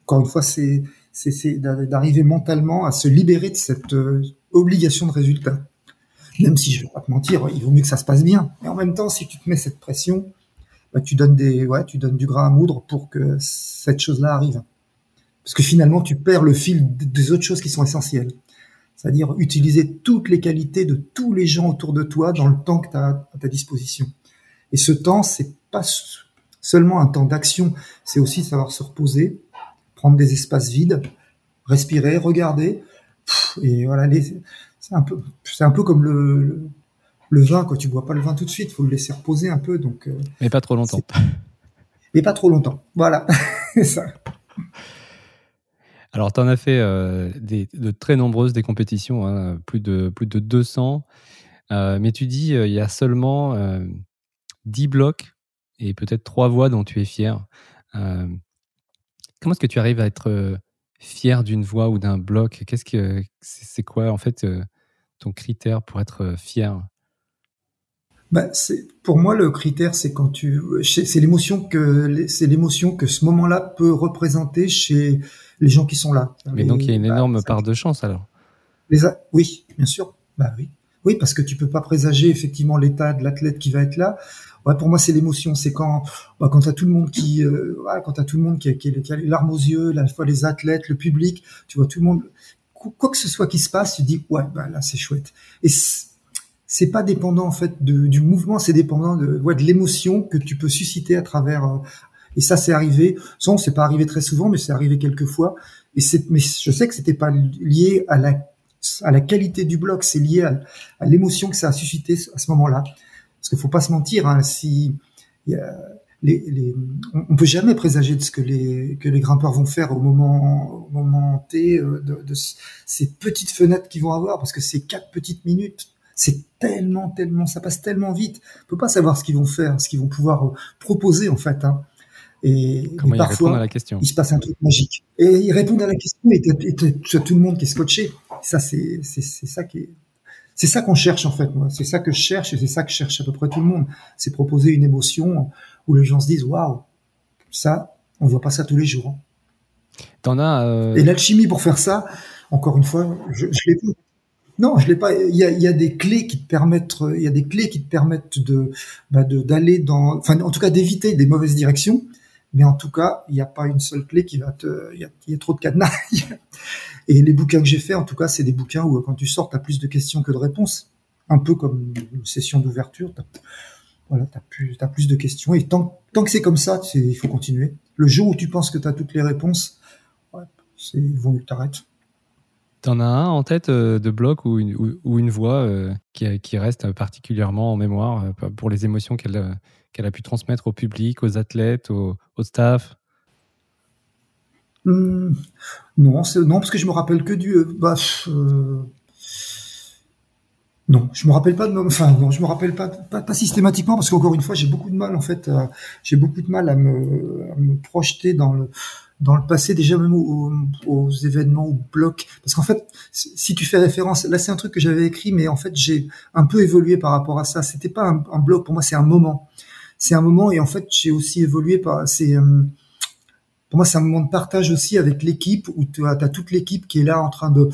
Encore une fois, c'est c'est d'arriver mentalement à se libérer de cette euh, obligation de résultat. Même si je vais pas te mentir, il vaut mieux que ça se passe bien. Et en même temps, si tu te mets cette pression, bah, tu donnes des, ouais, tu donnes du gras à moudre pour que cette chose-là arrive. Parce que finalement, tu perds le fil des autres choses qui sont essentielles. C'est-à-dire utiliser toutes les qualités de tous les gens autour de toi dans le temps que tu as à ta disposition. Et ce temps, c'est pas seulement un temps d'action, c'est aussi savoir se reposer, prendre des espaces vides, respirer, regarder. Et voilà, c'est un peu, c'est un peu comme le, le vin, quand tu bois pas le vin tout de suite, faut le laisser reposer un peu. Donc, euh, mais pas trop longtemps. Mais pas trop longtemps. Voilà, ça. Alors, tu en as fait euh, des, de très nombreuses des compétitions, hein, plus, de, plus de 200. Euh, mais tu dis, il y a seulement 10 blocs et peut-être 3 voix dont tu es fier. comment est-ce que tu arrives à être fier d'une voix ou d'un bloc? Qu'est-ce que c'est quoi en fait ton critère pour être fier? Bah, c'est pour moi le critère c'est quand tu c'est l'émotion que c'est l'émotion que ce moment-là peut représenter chez les gens qui sont là. Mais donc il y a une bah, énorme part de chance alors. Les oui, bien sûr. Bah oui. Oui, parce que tu peux pas présager effectivement l'état de l'athlète qui va être là. Ouais, pour moi, c'est l'émotion. C'est quand, bah, quand t'as tout le monde qui, euh, ouais, quand t'as tout le monde qui a, qui, a, les larmes aux yeux, la fois les athlètes, le public, tu vois tout le monde, quoi que ce soit qui se passe, tu dis ouais, bah là c'est chouette. Et c'est pas dépendant en fait de, du mouvement, c'est dépendant de, ouais, de l'émotion que tu peux susciter à travers. Euh, et ça, c'est arrivé. Ça, c'est pas arrivé très souvent, mais c'est arrivé quelques fois. Et c'est, mais je sais que c'était pas lié à la à la qualité du bloc, c'est lié à, à l'émotion que ça a suscité à ce moment-là. Parce qu'il faut pas se mentir, hein, si y a, les, les, on, peut jamais présager de ce que les que les grimpeurs vont faire au moment au moment T euh, de, de ces petites fenêtres qu'ils vont avoir, parce que c'est quatre petites minutes c'est tellement, tellement, ça passe tellement vite. On peut pas savoir ce qu'ils vont faire, ce qu'ils vont pouvoir euh, proposer en fait. Hein. Et, Comment et parfois, à la question il se passe un truc magique. Et ils répondent à la question et tu as tout le monde qui est scotché. Ça, c'est ça qui est, c'est ça qu'on cherche en fait. Moi, c'est ça que je cherche et c'est ça que cherche à peu près tout le monde. C'est proposer une émotion où les gens se disent waouh, ça, on voit pas ça tous les jours. Hein. T'en as. Euh... Et l'alchimie pour faire ça, encore une fois, je, je l'ai vu. Non, je l'ai pas. Il y a, il y a des clés qui te permettent, il y a des clés qui te permettent de, bah d'aller dans, enfin, en tout cas, d'éviter des mauvaises directions. Mais en tout cas, il n'y a pas une seule clé qui va te, il y a, trop de cadenas. Et les bouquins que j'ai fait, en tout cas, c'est des bouquins où quand tu sors, tu as plus de questions que de réponses. Un peu comme une session d'ouverture. Voilà, t'as plus, as plus de questions. Et tant, tant que c'est comme ça, il faut continuer. Le jour où tu penses que tu as toutes les réponses, ouais, c'est mieux que t'arrêtes. T'en as un en tête euh, de bloc ou une, voix euh, qui, qui, reste particulièrement en mémoire euh, pour les émotions qu'elle a pu transmettre au public, aux athlètes, au, staff? Mmh, non, non, parce que je me rappelle que du. Bah, non, je me rappelle pas de. Enfin, non, je me rappelle pas, pas, systématiquement parce qu'encore une fois, j'ai beaucoup de mal en fait. j'ai beaucoup de mal à me projeter dans le dans le passé, déjà même aux, événements, aux blocs. Parce qu'en fait, si tu fais référence, là c'est un truc que j'avais écrit, mais en fait j'ai un peu évolué par rapport à ça. C'était pas un, un bloc, pour moi c'est un moment. C'est un moment et en fait j'ai aussi évolué par. C'est euh, pour moi c'est un moment de partage aussi avec l'équipe où tu as, as, toute l'équipe qui est là en train de.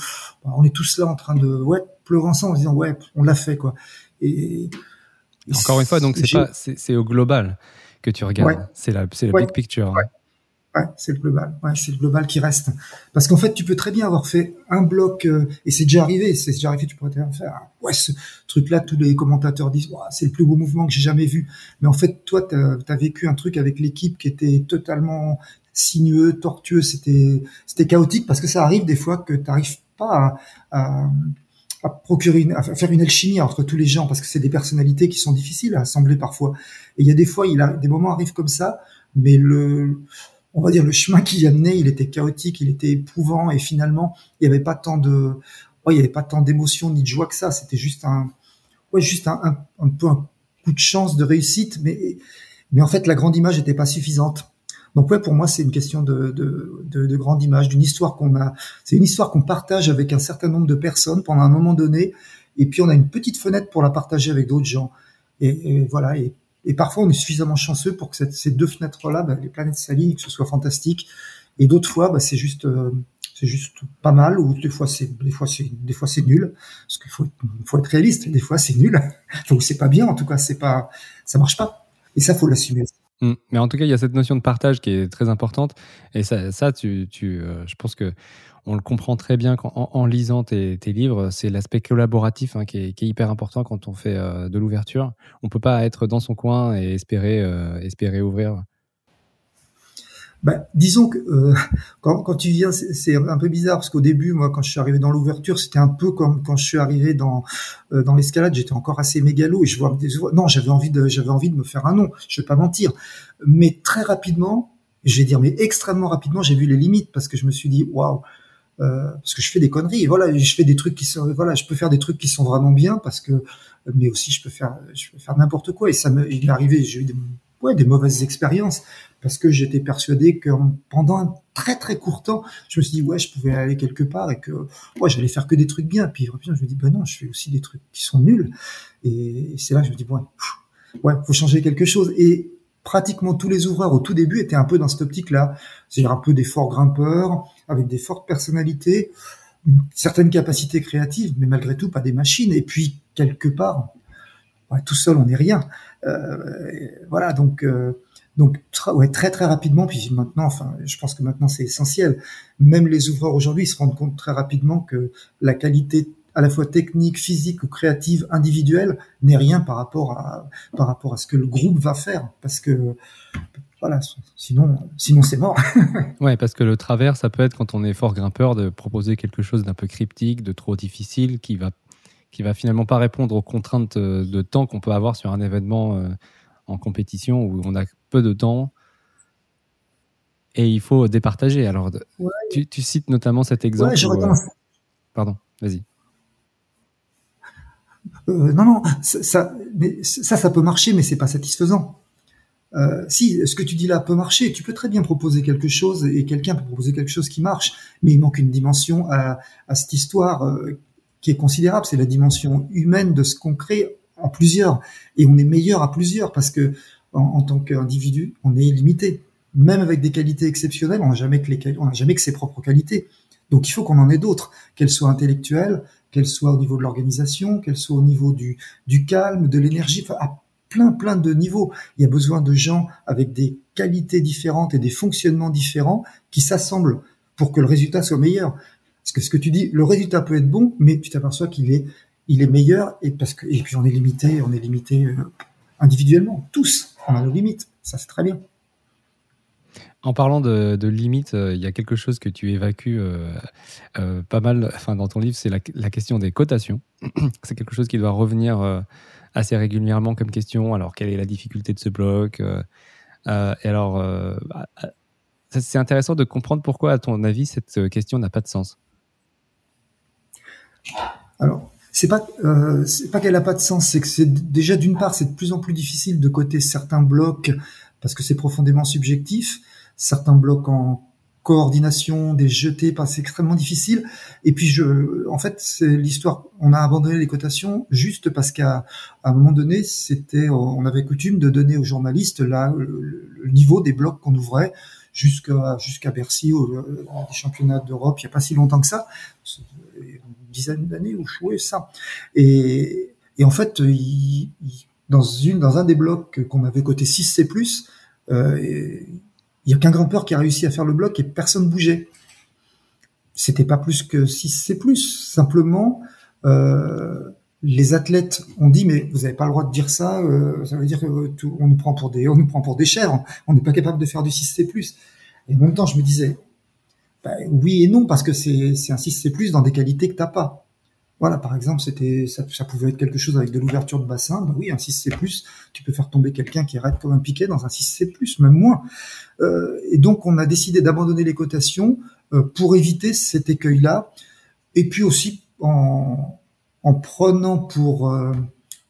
On est tous là en train de ouais pleurer ensemble en disant ouais on l'a fait quoi. Et, encore une fois donc c'est pas c'est au global que tu regardes. C'est la c'est la big picture. Hein. Ouais, c'est le global. Ouais, c'est le global qui reste. Parce qu'en fait, tu peux très bien avoir fait un bloc, euh, et c'est déjà arrivé, c'est déjà arrivé, tu pourrais faire, ouais, ce truc-là, tous les commentateurs disent, c'est le plus beau mouvement que j'ai jamais vu. Mais en fait, toi, tu as, vécu un truc avec l'équipe qui était totalement sinueux, tortueux, c'était c'était chaotique, parce que ça arrive des fois que tu n'arrives pas à, procurer, à faire une alchimie entre tous les gens, parce que c'est des personnalités qui sont difficiles à assembler parfois. Et il y a des fois, il a, des moments arrivent comme ça, mais le on va dire le chemin qui y amenait, il était chaotique, il était éprouvant et finalement il n'y avait pas tant de, ouais, il y avait pas tant d'émotion ni de joie que ça. C'était juste un, ouais, juste un, un, peu un coup de chance, de réussite, mais mais en fait la grande image n'était pas suffisante. Donc ouais, pour moi c'est une question de, de, de, de grande image, d'une histoire qu'on a. C'est une histoire qu'on partage avec un certain nombre de personnes pendant un moment donné, et puis on a une petite fenêtre pour la partager avec d'autres gens. Et, et voilà. Et et parfois, on est suffisamment chanceux pour que ces deux fenêtres-là, bah, les planètes s'alignent, que ce soit fantastique. Et d'autres fois, bah, c'est juste, euh, c'est juste pas mal. Ou des fois, c'est, des fois, c'est, des fois, c'est nul. Parce qu'il faut, être réaliste. Des fois, c'est nul. Donc, c'est pas bien. En tout cas, c'est pas, ça marche pas. Et ça, faut l'assumer. Mmh. Mais en tout cas, il y a cette notion de partage qui est très importante. Et ça, ça tu, tu euh, je pense que on le comprend très bien en, lisant tes, livres. C'est l'aspect collaboratif hein, qui, est, hyper important quand on fait euh, de l'ouverture. On peut pas être dans son coin et espérer, euh, ouvrir. Bah, disons que euh, quand, tu viens, c'est un peu bizarre parce qu'au début, moi, quand je suis arrivé dans l'ouverture, c'était un peu comme quand je suis arrivé dans dans l'escalade. J'étais encore assez mégalo et je vois, non, j'avais envie de j'avais envie de me faire un nom. Je vais pas mentir, mais très rapidement, je vais dire, mais extrêmement rapidement, j'ai vu les limites parce que je me suis dit, waouh, euh, parce que je fais des conneries. Voilà, je fais des trucs qui sont, voilà, je peux faire des trucs qui sont vraiment bien parce que, mais aussi je peux faire, je peux faire n'importe quoi. Et ça me, il m'est arrivé, j'ai eu des, ouais, des mauvaises expériences parce que j'étais persuadé que pendant un très très court temps, je me suis dit ouais, je pouvais aller quelque part et que ouais, j'allais faire que des trucs bien. Puis je me dis bah non, je fais aussi des trucs qui sont nuls. Et c'est là que je me dis bon, ouais, faut changer quelque chose. Et pratiquement tous les ouvreurs au tout début étaient un peu dans cette optique-là, c'est-à-dire un peu des forts grimpeurs avec des fortes personnalités, une certaine capacité créative, mais malgré tout pas des machines. Et puis quelque part, tout seul on n'est rien. Euh, voilà donc. Euh, donc très très rapidement, puis maintenant, enfin, je pense que maintenant c'est essentiel. Même les ouvreurs aujourd'hui se rendent compte très rapidement que la qualité à la fois technique, physique ou créative individuelle n'est rien par rapport à par rapport à ce que le groupe va faire, parce que voilà, sinon sinon c'est mort. ouais, parce que le travers, ça peut être quand on est fort grimpeur de proposer quelque chose d'un peu cryptique, de trop difficile, qui va qui va finalement pas répondre aux contraintes de temps qu'on peut avoir sur un événement euh, en compétition où on a peu de temps et il faut départager. Alors, tu, cites notamment cet exemple. Euh, pardon, vas-y. Euh, non, non, ça, mais ça, ça peut marcher, mais c'est pas satisfaisant. Euh, si ce que tu dis là peut marcher, tu peux très bien proposer quelque chose et quelqu'un peut proposer quelque chose qui marche, mais il manque une dimension à, cette histoire qui est considérable. C'est la dimension humaine de ce qu'on crée en plusieurs, et on est meilleur à plusieurs parce que en, tant qu'individu, on est limité. Même avec des qualités exceptionnelles, on n'a jamais que les, on n'a jamais que ses propres qualités. Donc il faut qu'on en ait d'autres, qu'elles soient intellectuelles, qu'elles soient au niveau de l'organisation, qu'elles soient au niveau du, calme, de l'énergie, plein plein de niveaux. Il y a besoin de gens avec des qualités différentes et des fonctionnements différents qui s'assemblent pour que le résultat soit meilleur. Parce que ce que tu dis, le résultat peut être bon, mais tu t'aperçois qu'il est, il est meilleur et parce que puis on est limité, on est limité euh, individuellement, tous on a nos limites. Ça, c'est très bien. En parlant de, limites, euh, il y a quelque chose que tu évacues euh, pas mal dans ton livre, c'est la, question des cotations. c'est quelque chose qui doit revenir assez régulièrement comme question. Alors, quelle est la difficulté de ce bloc Et alors, c'est intéressant de comprendre pourquoi, à ton avis, cette question n'a pas de sens. Alors, c'est pas euh, pas qu'elle a pas de sens, c'est que c'est déjà d'une part c'est de plus en plus difficile de coter certains blocs parce que c'est profondément subjectif. Certains blocs en coordination, des jetés, c'est extrêmement difficile. Et puis je, en fait, c'est l'histoire. On a abandonné les cotations juste parce qu'à un moment donné, c'était, on avait coutume de donner aux journalistes là le, niveau des blocs qu'on ouvrait jusqu'à jusqu'à Bercy, au, euh, des championnats d'Europe. Il y a pas si longtemps que ça dizaine d'années où je ça. Et, et en fait, dans une dans un des blocs qu'on avait coté 6C+, euh, il y a qu'un grimpeur qui a réussi à faire le bloc et personne bougeait. C'était pas plus que 6C+. Simplement, euh, les athlètes ont dit mais vous n'avez pas le droit de dire ça. Euh, ça veut dire qu'on nous prend pour des on nous prend pour des chers. On n'est pas capable de faire du 6C+. Et en même temps, je me disais ben, oui et non, parce que c'est, c'est un 6C+, dans des qualités que t'as pas. Voilà, par exemple, c'était, ça, pouvait être quelque chose avec de l'ouverture de bassin. Ben oui, un 6C+, tu peux faire tomber quelqu'un qui raide comme un piquet dans un 6C+, même moins. Euh, et donc, on a décidé d'abandonner les cotations euh, pour éviter cet écueil-là. Et puis aussi, en, en prenant pour, euh,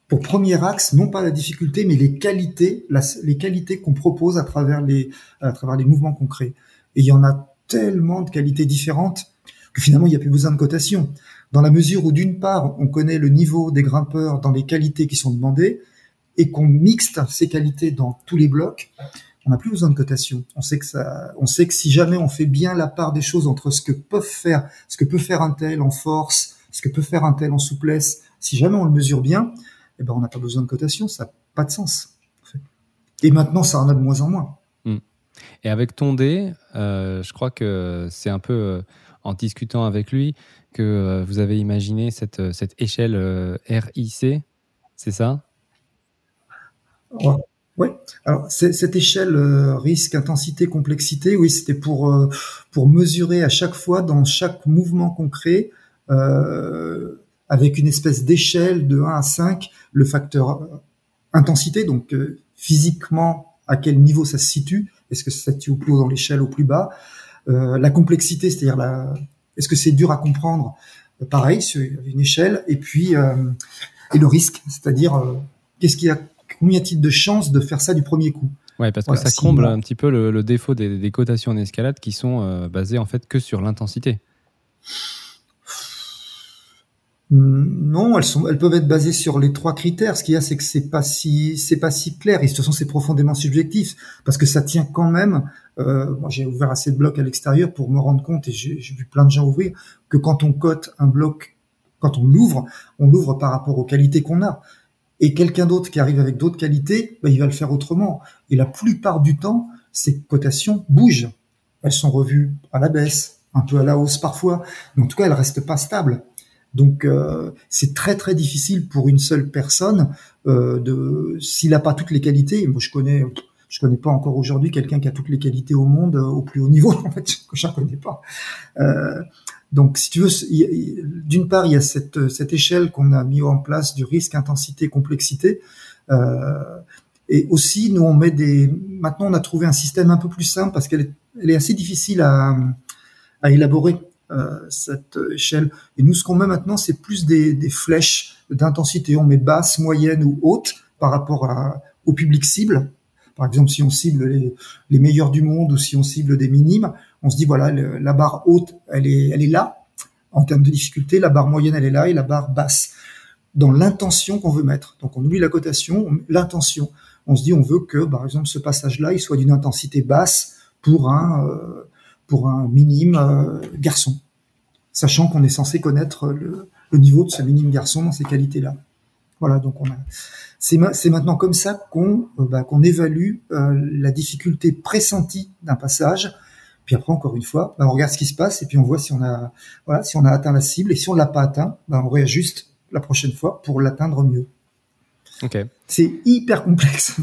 pour premier axe, non pas la difficulté, mais les qualités, les qualités qu'on propose à travers les, à travers les mouvements concrets. Et il y en a tellement de qualités différentes que finalement, il n'y a plus besoin de cotation. Dans la mesure où, d'une part, on connaît le niveau des grimpeurs dans les qualités qui sont demandées, et qu'on mixte ces qualités dans tous les blocs, on n'a plus besoin de cotation. On sait que ça, on sait que si jamais on fait bien la part des choses entre ce que peuvent faire, ce que peut faire un tel en force, ce que peut faire un tel en souplesse, si jamais on le mesure bien, eh ben on n'a pas besoin de cotation, ça n'a pas de sens. Et maintenant, ça en a de moins en moins. Et avec Tondé, euh, je crois que c'est un peu euh, en discutant avec lui que euh, vous avez imaginé cette, cette échelle RIC, c'est ça? Oui. Alors cette échelle risque, intensité, complexité, oui, c'était pour mesurer à chaque fois dans chaque mouvement concret avec une espèce d'échelle de 1 à 5 le facteur intensité, donc physiquement à quel niveau ça se situe, est-ce que ça se situe au plus haut dans l'échelle, au plus bas? euh, La complexité, c'est-à-dire la, est-ce que c'est dur à comprendre? Euh, Pareil, sur une échelle. Et puis, euh, et le risque, c'est-à-dire qu'est-ce qu'il y a, combien y a-t-il de chances de faire ça du premier coup? Ouais, parce que ça comble un petit peu le, défaut des, cotations en escalade qui sont basées en fait que sur l'intensité. Non, elles sont, elles peuvent être basées sur les trois critères. Ce qu'il y a, c'est que c'est pas si, c'est pas si clair. Et de toute façon, c'est profondément subjectif parce que ça tient quand même. Euh, moi, j'ai ouvert assez de blocs à l'extérieur pour me rendre compte, et j'ai vu plein de gens ouvrir, que quand on cote un bloc, quand on l'ouvre, on l'ouvre par rapport aux qualités qu'on a. Et quelqu'un d'autre qui arrive avec d'autres qualités, bah, il va le faire autrement. Et la plupart du temps, ces cotations bougent. Elles sont revues à la baisse, un peu à la hausse parfois, mais en tout cas, elles restent pas stables. Donc euh, c'est très très difficile pour une seule personne euh, de s'il n'a pas toutes les qualités. Moi je connais je connais pas encore aujourd'hui quelqu'un qui a toutes les qualités au monde euh, au plus haut niveau en fait je ne connais pas. Euh, donc si tu veux d'une part il y a cette cette échelle qu'on a mis en place du risque intensité complexité euh, et aussi nous on met des maintenant on a trouvé un système un peu plus simple parce qu'elle est elle est assez difficile à à élaborer cette échelle. Et nous, ce qu'on met maintenant, c'est plus des, des flèches d'intensité. On met basse, moyenne ou haute par rapport à, au public cible. Par exemple, si on cible les, les, meilleurs du monde ou si on cible des minimes, on se dit voilà, la barre haute, elle est, elle est là en termes de difficulté, la barre moyenne, elle est là et la barre basse dans l'intention qu'on veut mettre. Donc on oublie la cotation, l'intention. On se dit on veut que, par exemple, ce passage-là, il soit d'une intensité basse pour un euh, pour un minime euh, garçon, sachant qu'on est censé connaître le, niveau de ce minime garçon dans ces qualités-là. Voilà, donc on a. C'est, maintenant comme ça qu'on euh, bah, qu'on évalue euh, la difficulté pressentie d'un passage. Puis après, encore une fois, bah, on regarde ce qui se passe et puis on voit si on a voilà si on a atteint la cible et si on l'a pas atteint, bah, on réajuste la prochaine fois pour l'atteindre mieux. Ok. C'est hyper complexe.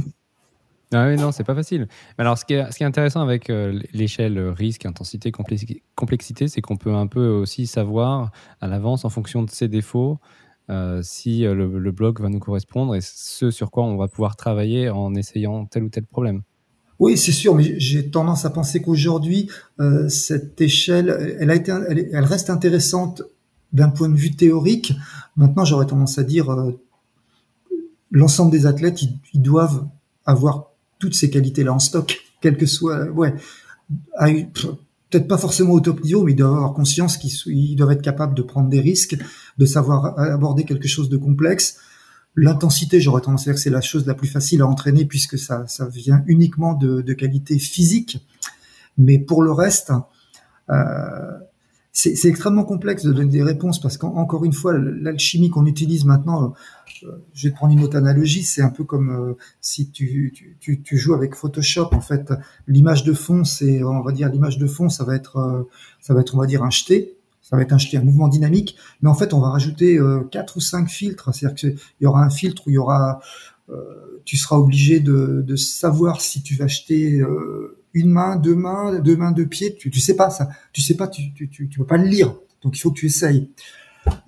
Ah oui, non, c'est pas facile. Alors, ce qui est, intéressant avec euh, l'échelle risque, intensité, complexité, c'est qu'on peut un peu aussi savoir à l'avance, en fonction de ses défauts, euh, si euh, le, bloc va nous correspondre et ce sur quoi on va pouvoir travailler en essayant tel ou tel problème. Oui, c'est sûr, mais j'ai tendance à penser qu'aujourd'hui, cette échelle, elle, reste intéressante d'un point de vue théorique. Maintenant, j'aurais tendance à dire, l'ensemble des athlètes, ils doivent avoir toutes ces qualités-là en stock, quel que soit, ouais, peut-être pas forcément au top niveau, mais ils doivent avoir conscience qu'ils doivent être capables de prendre des risques, de savoir aborder quelque chose de complexe. L'intensité, j'aurais tendance à dire que c'est la chose la plus facile à entraîner puisque ça, ça vient uniquement de, de qualité physique. Mais pour le reste, euh, c'est extrêmement complexe de donner des réponses parce qu'encore une fois, l'alchimie qu'on utilise maintenant, euh, je vais prendre une autre analogie, c'est un peu comme euh, si tu, tu, tu, joues avec Photoshop. En fait, l'image de fond, c'est, on va dire, l'image de fond, ça va être, euh, ça va être, on va dire, un jeté. Ça va être un jeté, un mouvement dynamique. Mais en fait, on va rajouter quatre ou cinq filtres. C'est-à-dire qu'il y aura un filtre où il y aura, tu seras obligé de, de savoir si tu vas jeter une main, deux mains, deux mains, deux pieds, tu, tu sais pas ça, tu sais pas, tu, tu, tu, peux pas le lire, donc il faut que tu essayes.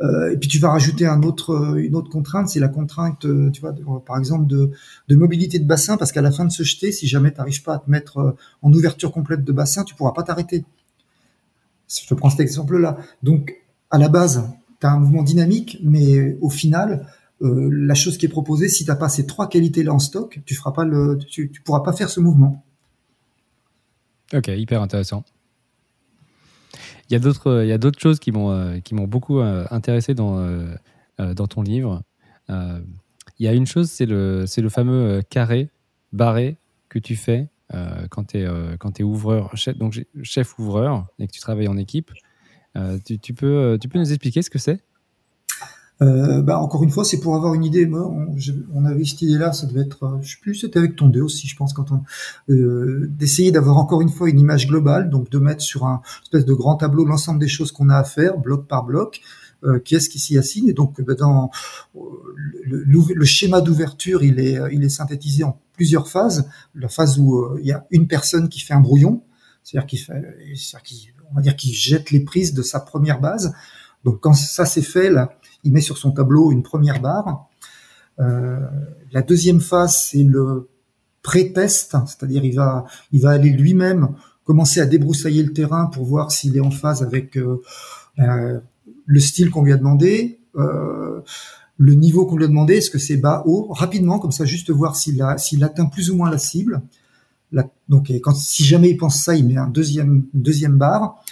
Euh, et puis tu vas rajouter autre, une autre contrainte, c'est la contrainte, euh, tu vois, par exemple de, mobilité de bassin, parce qu'à la fin de ce jeté, si jamais tu n'arrives pas à te mettre euh, en ouverture complète de bassin, tu pourras pas t'arrêter. Je te prends cet exemple-là. Donc à la base, tu as un mouvement dynamique, mais au final, euh, la chose qui est proposée, si tu n'as pas ces trois qualités-là en stock, tu feras tu, tu pourras pas faire ce mouvement. Ok, hyper intéressant. Il y a d'autres, il y a d'autres choses qui m'ont, euh, qui m'ont beaucoup euh, intéressé dans, euh, dans ton livre. il y a une chose, c'est le, c'est le fameux carré barré que tu fais quand tu es, es ouvreur, chef, donc chef ouvreur et que tu travailles en équipe. Tu, peux, tu peux nous expliquer ce que c'est? Euh, bah, encore une fois, c'est pour avoir une idée. Moi, on, avait cette idée-là, ça devait être, euh, je sais plus, c'était avec ton 2 aussi, je pense, quand on euh, d'essayer d'avoir encore une fois une image globale, donc de mettre sur un espèce de grand tableau l'ensemble des choses qu'on a à faire, bloc par bloc. Euh, qui est-ce qui s'y assigne donc, bah, dans euh, le, schéma d'ouverture, il est, il est synthétisé en plusieurs phases. La phase où il y a une personne qui fait un brouillon, c'est-à-dire qui fait, qui, on va dire, qui jette les prises de sa première base. Donc, quand ça c'est fait, là il met sur son tableau une première barre. Euh, la deuxième phase, c'est le pré-test, c'est-à-dire il va, il va aller lui-même commencer à débroussailler le terrain pour voir s'il est en phase avec euh, euh, le style qu'on lui a demandé, le niveau qu'on lui a demandé, est-ce que c'est bas, haut, rapidement, comme ça, juste voir s'il s'il atteint plus ou moins la cible. donc si jamais il pense ça, il met un deuxième deuxième barre.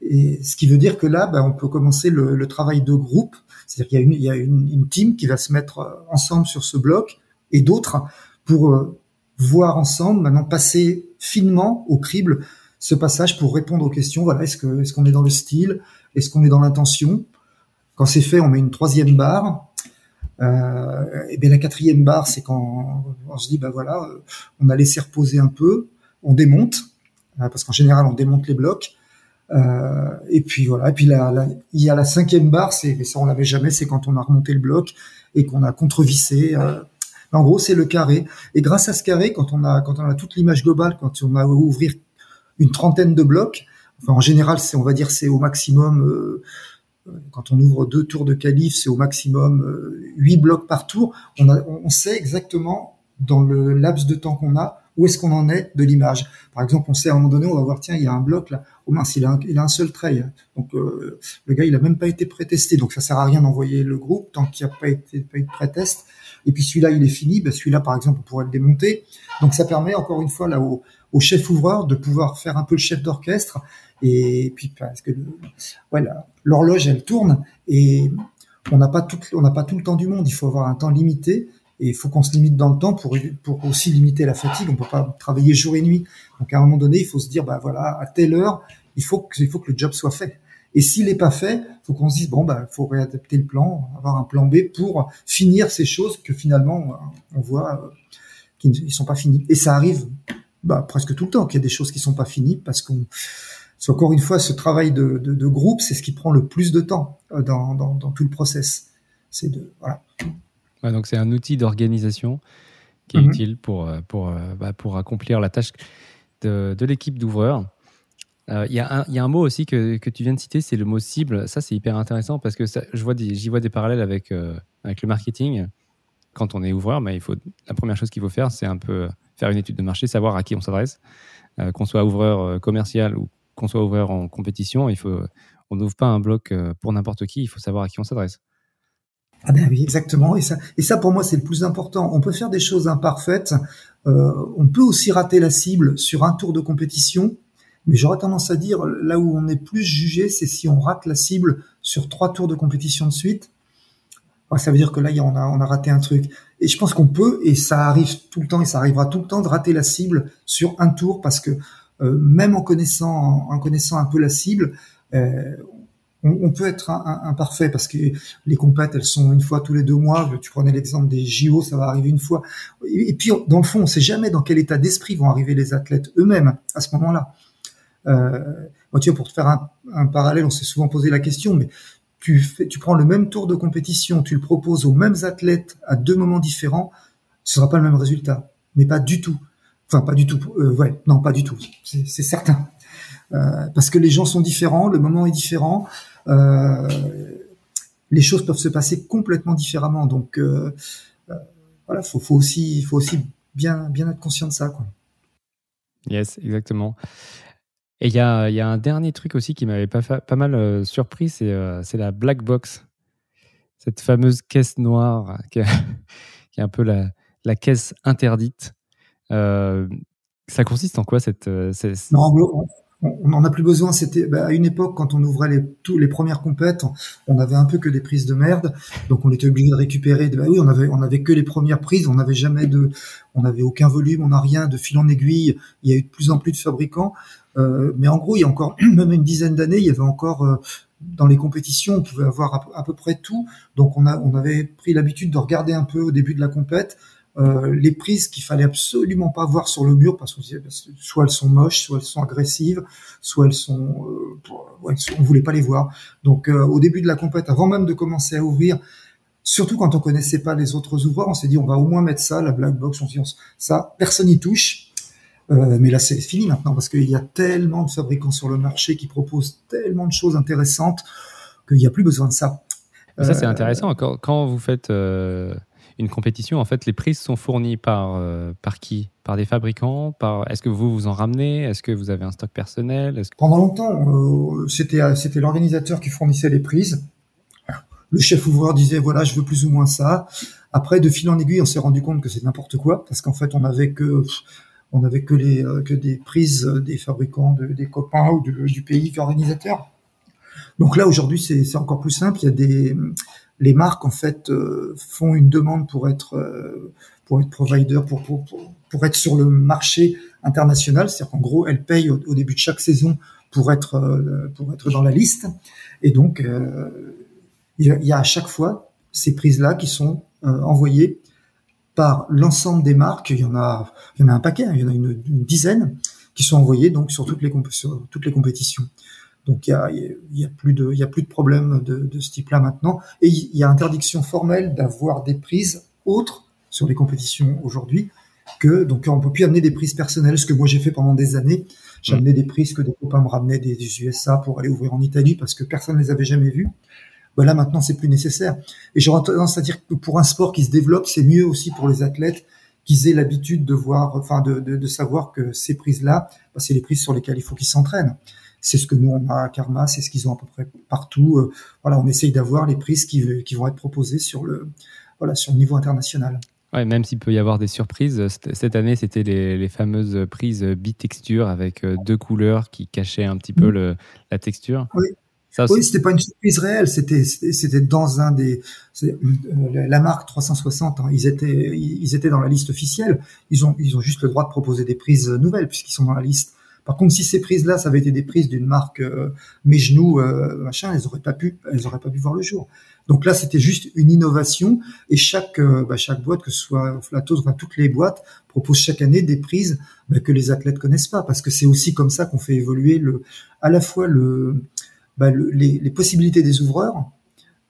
Et ce qui veut dire que là, ben, on peut commencer le, le travail de groupe. C'est-à-dire qu'il y a, une, il y a une, une, team qui va se mettre euh, ensemble sur ce bloc et d'autres pour euh, voir ensemble, maintenant passer finement au crible ce passage pour répondre aux questions. Voilà, est-ce que est-ce qu'on est dans le style, est-ce qu'on est dans l'intention? Quand c'est fait, on met une troisième barre. Euh, et bien la quatrième barre, c'est quand on se dit, ben voilà, euh, on a laissé reposer un peu, on démonte, parce qu'en général on démonte les blocs, euh, et puis voilà. Et puis là, il y a la cinquième barre, c'est ça on l'avait jamais, c'est quand on a remonté le bloc et qu'on a contrevissé. Euh, en gros, c'est le carré. Et grâce à ce carré, quand on a quand on a toute l'image globale, quand on a ouvrir une trentaine de blocs, enfin en général, c'est on va dire c'est au maximum. Euh, quand on ouvre deux tours de calife, c'est au maximum euh, huit blocs par tour. On, a, on sait exactement dans le laps de temps qu'on a où est-ce qu'on en est de l'image. Par exemple, on sait à un moment donné, on va voir, tiens, il y a un bloc là, oh mince, il a un, a un seul trait. Donc euh, le gars, il a même pas été pré-testé, donc ça sert à rien d'envoyer le groupe tant qu'il n'y a pas été eu de pré-test. Et puis celui-là, il est fini, ben celui-là, par exemple, on pourrait le démonter. Donc ça permet encore une fois là au, au chef ouvreur de pouvoir faire un peu le chef d'orchestre. Et puis parce que voilà, l'horloge, elle tourne et on n'a pas tout le temps du monde. Il faut avoir un temps limité. Et il faut qu'on se limite dans le temps pour, pour aussi limiter la fatigue. On peut pas travailler jour et nuit. Donc à un moment donné, il faut se dire, bah voilà, à telle heure, il faut que, faut que le job soit fait. Et s'il n'est pas fait, faut qu'on se dise bon bah faut réadapter le plan, avoir un plan B pour finir ces choses que finalement on voit euh, qui ne sont pas finies. Et ça arrive bah, presque tout le temps qu'il y a des choses qui sont pas finies parce qu'on encore une fois ce travail de, de, de groupe, c'est ce qui prend le plus de temps euh, dans, dans, dans tout le process. C'est de voilà donc c'est un outil d'organisation qui est mhm. utile pour, euh, pour, euh, bah, pour accomplir la tâche de, de l'équipe d'ouvreurs. Euh, il y, y, a un mot aussi que, que tu viens de citer, c'est le mot cible. Ça, c'est hyper intéressant parce que j'y vois, des, vois des parallèles avec, avec le marketing. Quand on est ouvreur, mais il faut, la première chose qu'il faut faire, c'est un peu faire une étude de marché, savoir à qui on s'adresse. qu'on soit ouvreur commercial ou qu'on soit ouvreur en compétition, il faut, on n'ouvre pas un bloc pour n'importe qui, il faut savoir à qui on s'adresse. Ah ben oui, exactement. Et ça, et ça pour moi, c'est le plus important. On peut faire des choses imparfaites. Euh, on peut aussi rater la cible sur un tour de compétition. Mais j'aurais tendance à dire, là où on est plus jugé, c'est si on rate la cible sur trois tours de compétition de suite. ça veut dire que là, on a, on a raté un truc. Et je pense qu'on peut, et ça arrive tout le temps, et ça arrivera tout le temps, de rater la cible sur un tour, parce que euh, même en connaissant, en connaissant un peu la cible, euh, on, peut être imparfait parce que les compètes, elles sont une fois tous les deux mois. Tu prenais l'exemple des JO, ça va arriver une fois. Et, puis, dans le fond, on sait jamais dans quel état d'esprit vont arriver les athlètes eux-mêmes à ce moment-là. Euh, tu vois, pour te faire un, parallèle, on s'est souvent posé la question, mais tu, prends le même tour de compétition, tu le proposes aux mêmes athlètes à deux moments différents, ce sera pas le même résultat, mais pas du tout. Enfin, pas du tout. Euh, ouais, non, pas du tout. C'est certain. Euh, parce que les gens sont différents, le moment est différent, les choses peuvent se passer complètement différemment. Donc euh, voilà, faut, faut aussi, faut aussi bien, bien être conscient de ça, quoi. Yes, exactement. Et il y a, y a, un dernier truc aussi qui m'avait pas, pas mal surpris, c'est la black box, cette fameuse caisse noire qui, est un peu la, la caisse interdite. ça consiste en quoi cette, cette... Non, on n'en a plus besoin. C'était bah, à une époque quand on ouvrait les, tous les premières compètes, on avait un peu que des prises de merde, donc on était obligé de récupérer. Bah oui, on avait on avait que les premières prises, on n'avait jamais de, on n'avait aucun volume, on n'a rien de fil en aiguille. Il y a eu de plus en plus de fabricants, euh, mais en gros, il y a encore même une dizaine d'années, il y avait encore euh, dans les compétitions, on pouvait avoir à, peu près tout. Donc on a on avait pris l'habitude de regarder un peu au début de la compète euh, les prises qu'il fallait absolument pas voir sur le mur parce que soit elles sont moches, soit elles sont agressives, soit elles sont, euh, ouais, on voulait pas les voir. Donc euh, au début de la compète, avant même de commencer à ouvrir, surtout quand on connaissait pas les autres ouvreurs, on s'est dit on va au moins mettre ça, la black box, on dit ça, personne n'y touche. mais là, c'est fini maintenant parce qu'il y a tellement de fabricants sur le marché qui proposent tellement de choses intéressantes qu'il n'y a plus besoin de ça. Ça, c'est intéressant. Quand, quand, vous faites une compétition, en fait, les prises sont fournies par, euh, par qui? Par des fabricants. Est-ce que vous vous en ramenez? Est-ce que vous avez un stock personnel? Pendant longtemps, euh, c'était, euh, c'était l'organisateur qui fournissait les prises. Le chef ouvreur disait, voilà, je veux plus ou moins ça. Après, de fil en aiguille, on s'est rendu compte que c'est n'importe quoi, parce qu'en fait, on avait que... on n'avait que les que des prises des fabricants, des copains ou du pays organisateur. Donc là aujourd'hui c'est encore plus simple. Il y a des les marques en fait font une demande pour être pour être provider, pour, pour, pour, être sur le marché international. C'est-à-dire qu'en gros, elles payent au, début de chaque saison pour être, pour être dans la liste. Et donc, il y a à chaque fois ces prises-là qui sont envoyées par l'ensemble des marques. Il y en a, il y en a un paquet, hein. il y en a une, dizaine qui sont envoyées donc sur toutes les, sur toutes les compétitions. Donc il y a, y a plus de, il y a plus de problème de, de ce type-là maintenant. Et il y a interdiction formelle d'avoir des prises autres sur les compétitions aujourd'hui que donc on peut plus amener des prises personnelles, ce que moi j'ai fait pendant des années. Amené des prises que des copains me ramenaient des, USA pour aller ouvrir en Italie parce que personne ne les avait jamais vues là maintenant c'est plus nécessaire. Et j'aurais tendance à dire que pour un sport qui se développe, c'est mieux aussi pour les athlètes qu'ils aient l'habitude de voir, enfin de, de, savoir que ces prises-là, bah, c'est les prises sur lesquelles il faut qu'ils s'entraînent. C'est ce que nous on a à Karma, c'est ce qu'ils ont à peu près partout. Euh, voilà, on essaye d'avoir les prises qui, qui vont être proposées sur le voilà sur le niveau international. Ouais, même s'il peut y avoir des surprises. Cette année, c'était les, les, fameuses prises bitexture avec euh, deux couleurs qui cachaient un petit peu le, la texture. Oui oui, c'était pas une surprise réelle, c'était c'était dans un des euh, la marque 360. Hein, ils étaient ils étaient dans la liste officielle. Ils ont ils ont juste le droit de proposer des prises nouvelles puisqu'ils sont dans la liste. Par contre, si ces prises-là, ça avait été des prises d'une marque euh, mes genoux euh, machin, elles auraient pas pu elles auraient pas pu voir le jour. Donc là, c'était juste une innovation et chaque euh, bah, chaque boîte, que ce soit Flatos, enfin toutes les boîtes proposent chaque année des prises bah, que les athlètes connaissent pas parce que c'est aussi comme ça qu'on fait évoluer le à la fois le bah, les, les, possibilités des ouvreurs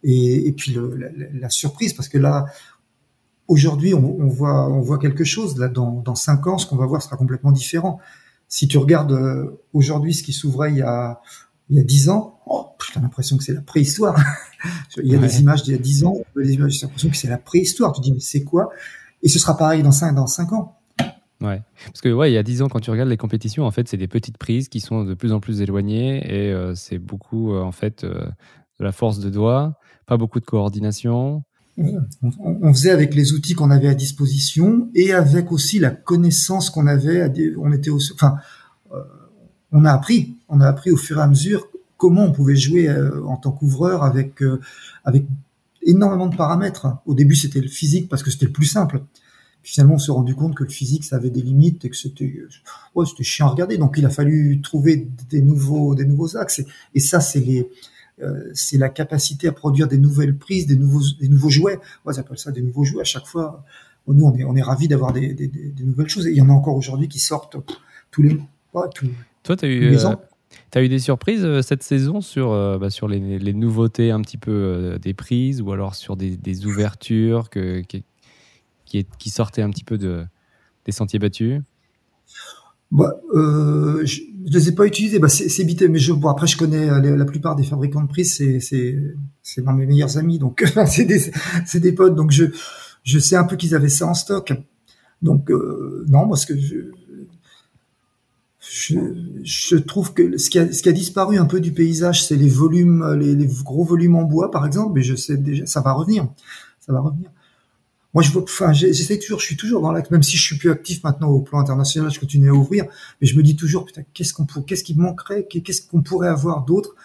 et, puis le, la, la, surprise, parce que là, aujourd'hui, on, on, voit, on voit quelque chose. Là, dans, dans cinq ans, ce qu'on va voir sera complètement différent. Si tu regardes euh, aujourd'hui ce qui s'ouvrait il y a il y a dix ans, oh, j'ai l'impression que c'est la préhistoire. il y a des images d'il y a dix ans, j'ai l'impression que c'est la préhistoire. Tu dis mais c'est quoi? Et ce sera pareil dans cinq dans cinq ans. Ouais, parce que ouais, il y a 10 ans, quand tu regardes les compétitions, en fait, c'est des petites prises qui sont de plus en plus éloignées et euh, c'est beaucoup, euh, en fait, de la force de doigt, pas beaucoup de coordination. On, faisait avec les outils qu'on avait à disposition et avec aussi la connaissance qu'on avait. À on était aussi, enfin, on a appris, on a appris au fur et à mesure comment on pouvait jouer en tant qu'ouvreur avec avec énormément de paramètres. Au début, c'était le physique parce que c'était le plus simple finalement, on s'est rendu compte que le physique, ça avait des limites et que c'était, ouais, c'était chiant à regarder. Donc, il a fallu trouver des nouveaux, des nouveaux axes. Et, ça, c'est les, euh, c'est la capacité à produire des nouvelles prises, des nouveaux, des nouveaux jouets. Ouais, j'appelle ça des nouveaux jouets. À chaque fois, nous, on est, on est ravis d'avoir des, des, des, nouvelles choses. Et il y en a encore aujourd'hui qui sortent tous les, tous, Toi, tu as eu, euh, Tu as eu des surprises euh, cette saison sur, bah, sur les, les, nouveautés un petit peu des prises ou alors sur des, des ouvertures que, qui, sortait un petit peu de, des sentiers battus? Bah, euh, je les ai pas utilisés, bah, c'est bité, mais je, bon, après je connais euh, la plupart des fabricants de prises, c'est dans mes meilleurs amis, donc c'est des, des potes, donc je, je sais un peu qu'ils avaient ça en stock. Donc euh, non, parce que je, je, je, trouve que ce qui, a, ce qui a disparu un peu du paysage, c'est les volumes, les, les, gros volumes en bois, par exemple, mais je sais déjà, ça va revenir, ça va revenir moi, je enfin, j'essaie toujours, je suis toujours dans l'acte, même si je suis plus actif maintenant au plan international, je continue à ouvrir, mais je me dis toujours, putain, qu'est-ce qu'on pour, qu'est-ce qui manquerait, qu'est-ce qu'on pourrait avoir d'autre?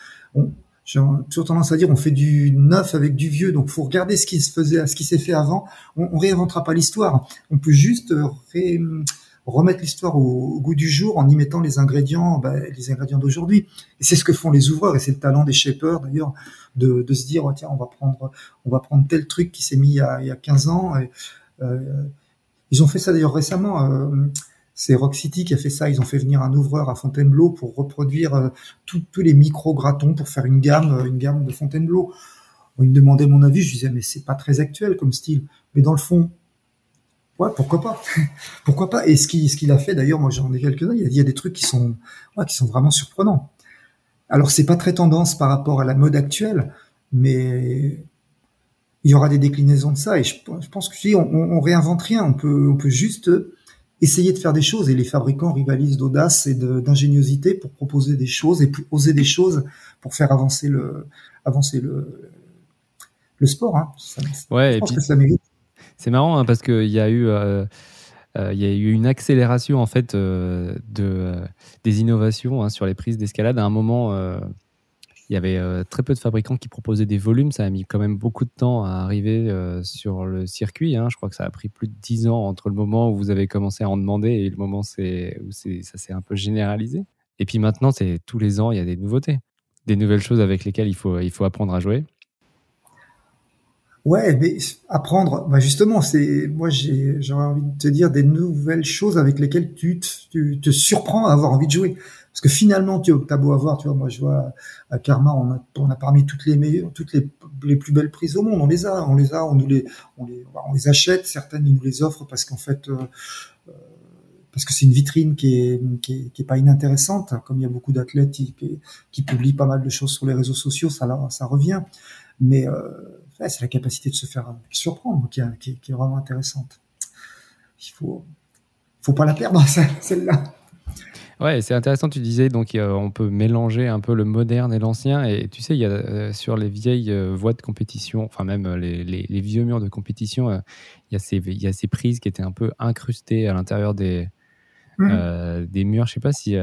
J'ai toujours tendance à dire, on fait du neuf avec du vieux, donc faut regarder ce qui se faisait, ce qui s'est fait avant. On, on réinventera pas l'histoire. On peut juste ré, remettre l'histoire au, goût du jour en y mettant les ingrédients, bah, les ingrédients d'aujourd'hui. Et c'est ce que font les ouvreurs, et c'est le talent des shapers d'ailleurs, de, de, se dire, tiens, on va prendre, on va prendre tel truc qui s'est mis il y, a, il y a 15 ans. Et, euh, ils ont fait ça d'ailleurs récemment. Euh, c'est Rock City qui a fait ça. Ils ont fait venir un ouvreur à Fontainebleau pour reproduire euh, tous les micro gratons pour faire une gamme, une gamme de Fontainebleau. On me demandait mon avis, je disais mais c'est pas très actuel comme style. Mais dans le fond, Ouais, pourquoi pas Pourquoi pas Et ce qu'il ce qu'il a fait, d'ailleurs, moi j'en ai quelques-uns, il, y a des trucs qui sont, ouais, qui sont vraiment surprenants. Alors c'est pas très tendance par rapport à la mode actuelle, mais il y aura des déclinaisons de ça. Et je, pense que si on, on, réinvente rien, on peut, on peut juste essayer de faire des choses. Et les fabricants rivalisent d'audace et d'ingéniosité pour proposer des choses et oser des choses pour faire avancer le, avancer le, le sport. Hein. ouais, je pense que ça mérite c'est marrant hein, parce qu'il y a eu. Euh, il y a eu une accélération en fait de, des innovations hein, sur les prises d'escalade. À un moment, il y avait euh, très peu de fabricants qui proposaient des volumes. Ça a mis quand même beaucoup de temps à arriver euh, sur le circuit. Hein. Je crois que ça a pris plus de 10 ans entre le moment où vous avez commencé à en demander et le moment où ça s'est un peu généralisé. Et puis maintenant, tous les ans, il y a des nouveautés, des nouvelles choses avec lesquelles il faut apprendre à jouer. Ouais, mais apprendre, bah justement, c'est moi j'aurais envie de te dire des nouvelles choses avec lesquelles tu tu te surprends à avoir envie de jouer. Parce que finalement, tu as beau avoir, tu vois, moi je vois à Karma, on a, on a parmi toutes les meilleures, toutes les, plus belles prises au monde, on les a, on les a, on nous les, on les, on les achète, certaines ils nous les offrent parce qu'en fait, euh, euh parce que c'est une vitrine qui est, qui est pas inintéressante, comme il y a beaucoup d'athlètes qui, qui, publient pas mal de choses sur les réseaux sociaux, ça ça revient, mais euh, c'est la capacité de se faire surprendre qui, qui, qui est vraiment intéressante. Il faut, faut pas la perdre celle-là. Ouais, c'est intéressant, tu disais, donc on peut mélanger un peu le moderne et l'ancien. Et tu sais, il y a euh, sur les vieilles euh, voies de compétition, enfin même euh, les, les, vieux murs de compétition, il, y a ces, il y a ces prises qui étaient un peu incrustées à l'intérieur des, mmh. des murs. Je sais pas si,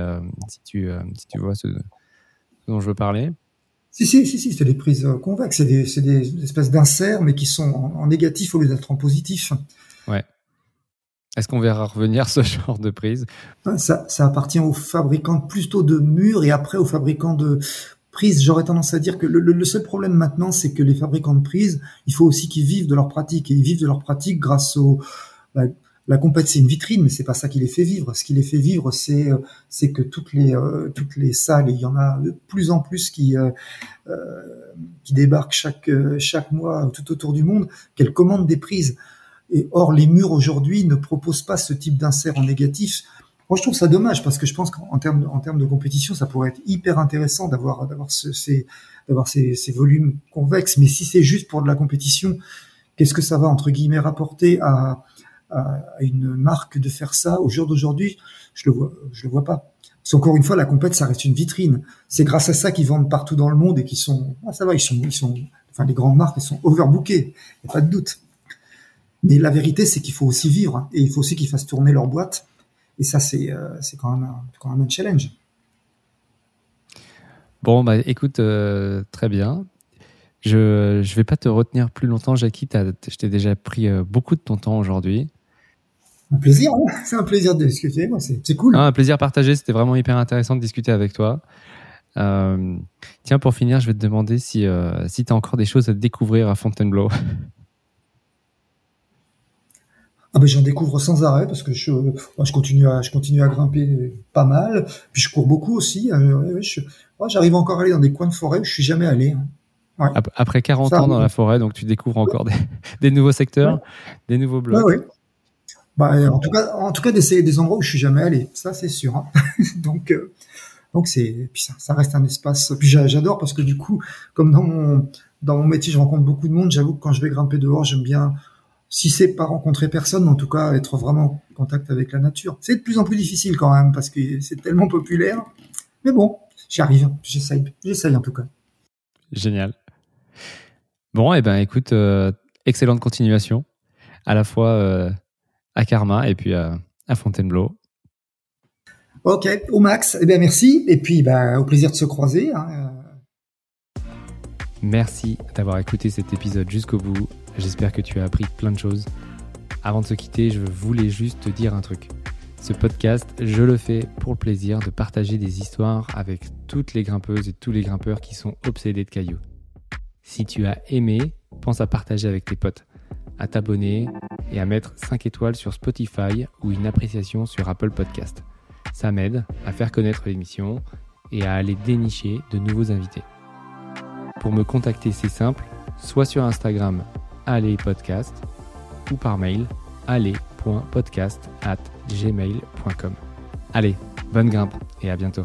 si, tu, si tu vois ce, dont je veux parler. Si, si, si, si c'est des prises convexes, c'est des, des, espèces d'inserts, mais qui sont en, en négatif au lieu d'être en positif. Ouais. Est-ce qu'on verra revenir ce genre de prise? Ah, ça, ça appartient aux fabricants plutôt de murs et après aux fabricants de prises. J'aurais tendance à dire que le, seul problème maintenant, c'est que les fabricants de prises, il faut aussi qu'ils vivent de leur pratique et ils vivent de leur pratique grâce au bah, la compète, c'est une vitrine, mais c'est pas ça qui les fait vivre. Ce qui les fait vivre, c'est euh, que toutes les euh, salles, il y en a de plus en plus qui euh, débarquent chaque mois tout autour du monde, qu'elles commandent des prises. Et or, les murs aujourd'hui ne proposent pas ce type d'insert en négatif. Moi, je trouve ça dommage parce que je pense qu'en termes, de compétition, ça pourrait être hyper intéressant d'avoir ces, ces, volumes convexes. Mais si c'est juste pour de la compétition, qu'est-ce que ça va, entre guillemets, rapporter à, à, une marque de faire ça au jour d'aujourd'hui? Je le vois, je le vois pas. Parce encore une fois, la compète, ça reste une vitrine. C'est grâce à ça qu'ils vendent partout dans le monde et qui sont, ah, ça va, ils sont, ils sont, enfin, les grandes marques, elles sont overbookées. N'y a pas de doute. Mais la vérité, c'est qu'il faut aussi vivre hein, et il faut aussi qu'ils fassent tourner leur boîte. Et ça, c'est euh, quand, même un, quand même un challenge. Bon, bah écoute, euh, très bien. Je ne vais pas te retenir plus longtemps, Jackie. Je t'ai déjà pris euh, beaucoup de ton temps aujourd'hui. Un plaisir, hein c'est un plaisir de discuter. C'est cool. Ah, un plaisir partagé. C'était vraiment hyper intéressant de discuter avec toi. tiens, pour finir, je vais te demander si, si tu as encore des choses à découvrir à Fontainebleau. Ah ben j'en découvre sans arrêt parce que je, je continue à je continue à grimper pas mal, puis je cours beaucoup aussi. Euh, j'arrive encore à aller dans des coins de forêt où je suis jamais allé. Hein. Après 40 ans dans la forêt, donc tu découvres encore des, nouveaux secteurs, des nouveaux blocs. Bah, en tout cas, en tout cas des, des endroits où je suis jamais allé, ça c'est sûr. Hein. donc euh, donc c'est puis ça, ça, reste un espace. Puis j'adore parce que du coup, comme dans mon dans mon métier, je rencontre beaucoup de monde. J'avoue que quand je vais grimper dehors, j'aime bien si c'est pas rencontrer personne, en tout cas être vraiment en contact avec la nature. C'est de plus en plus difficile quand même parce que c'est tellement populaire. Mais bon, j'y arrive, j'essaye, j'essaye en tout cas. Génial. Bon, et eh ben écoute, euh, excellente continuation, à la fois euh, à Karma et puis à Fontainebleau. Ok, au max. Eh bien merci et puis bah, au plaisir de se croiser. Hein. Merci d'avoir écouté cet épisode jusqu'au bout. J'espère que tu as appris plein de choses. Avant de se quitter, je voulais juste te dire un truc. Ce podcast, je le fais pour le plaisir de partager des histoires avec toutes les grimpeuses et tous les grimpeurs qui sont obsédés de cailloux. Si tu as aimé, pense à partager avec tes potes, à t'abonner et à mettre 5 étoiles sur Spotify ou une appréciation sur Apple Podcast. Ça m'aide à faire connaître l'émission et à aller dénicher de nouveaux invités. Pour me contacter, c'est simple, soit sur Instagram Allez Podcast ou par mail allez.podcast at gmail.com. Allez, bonne grimpe et à bientôt.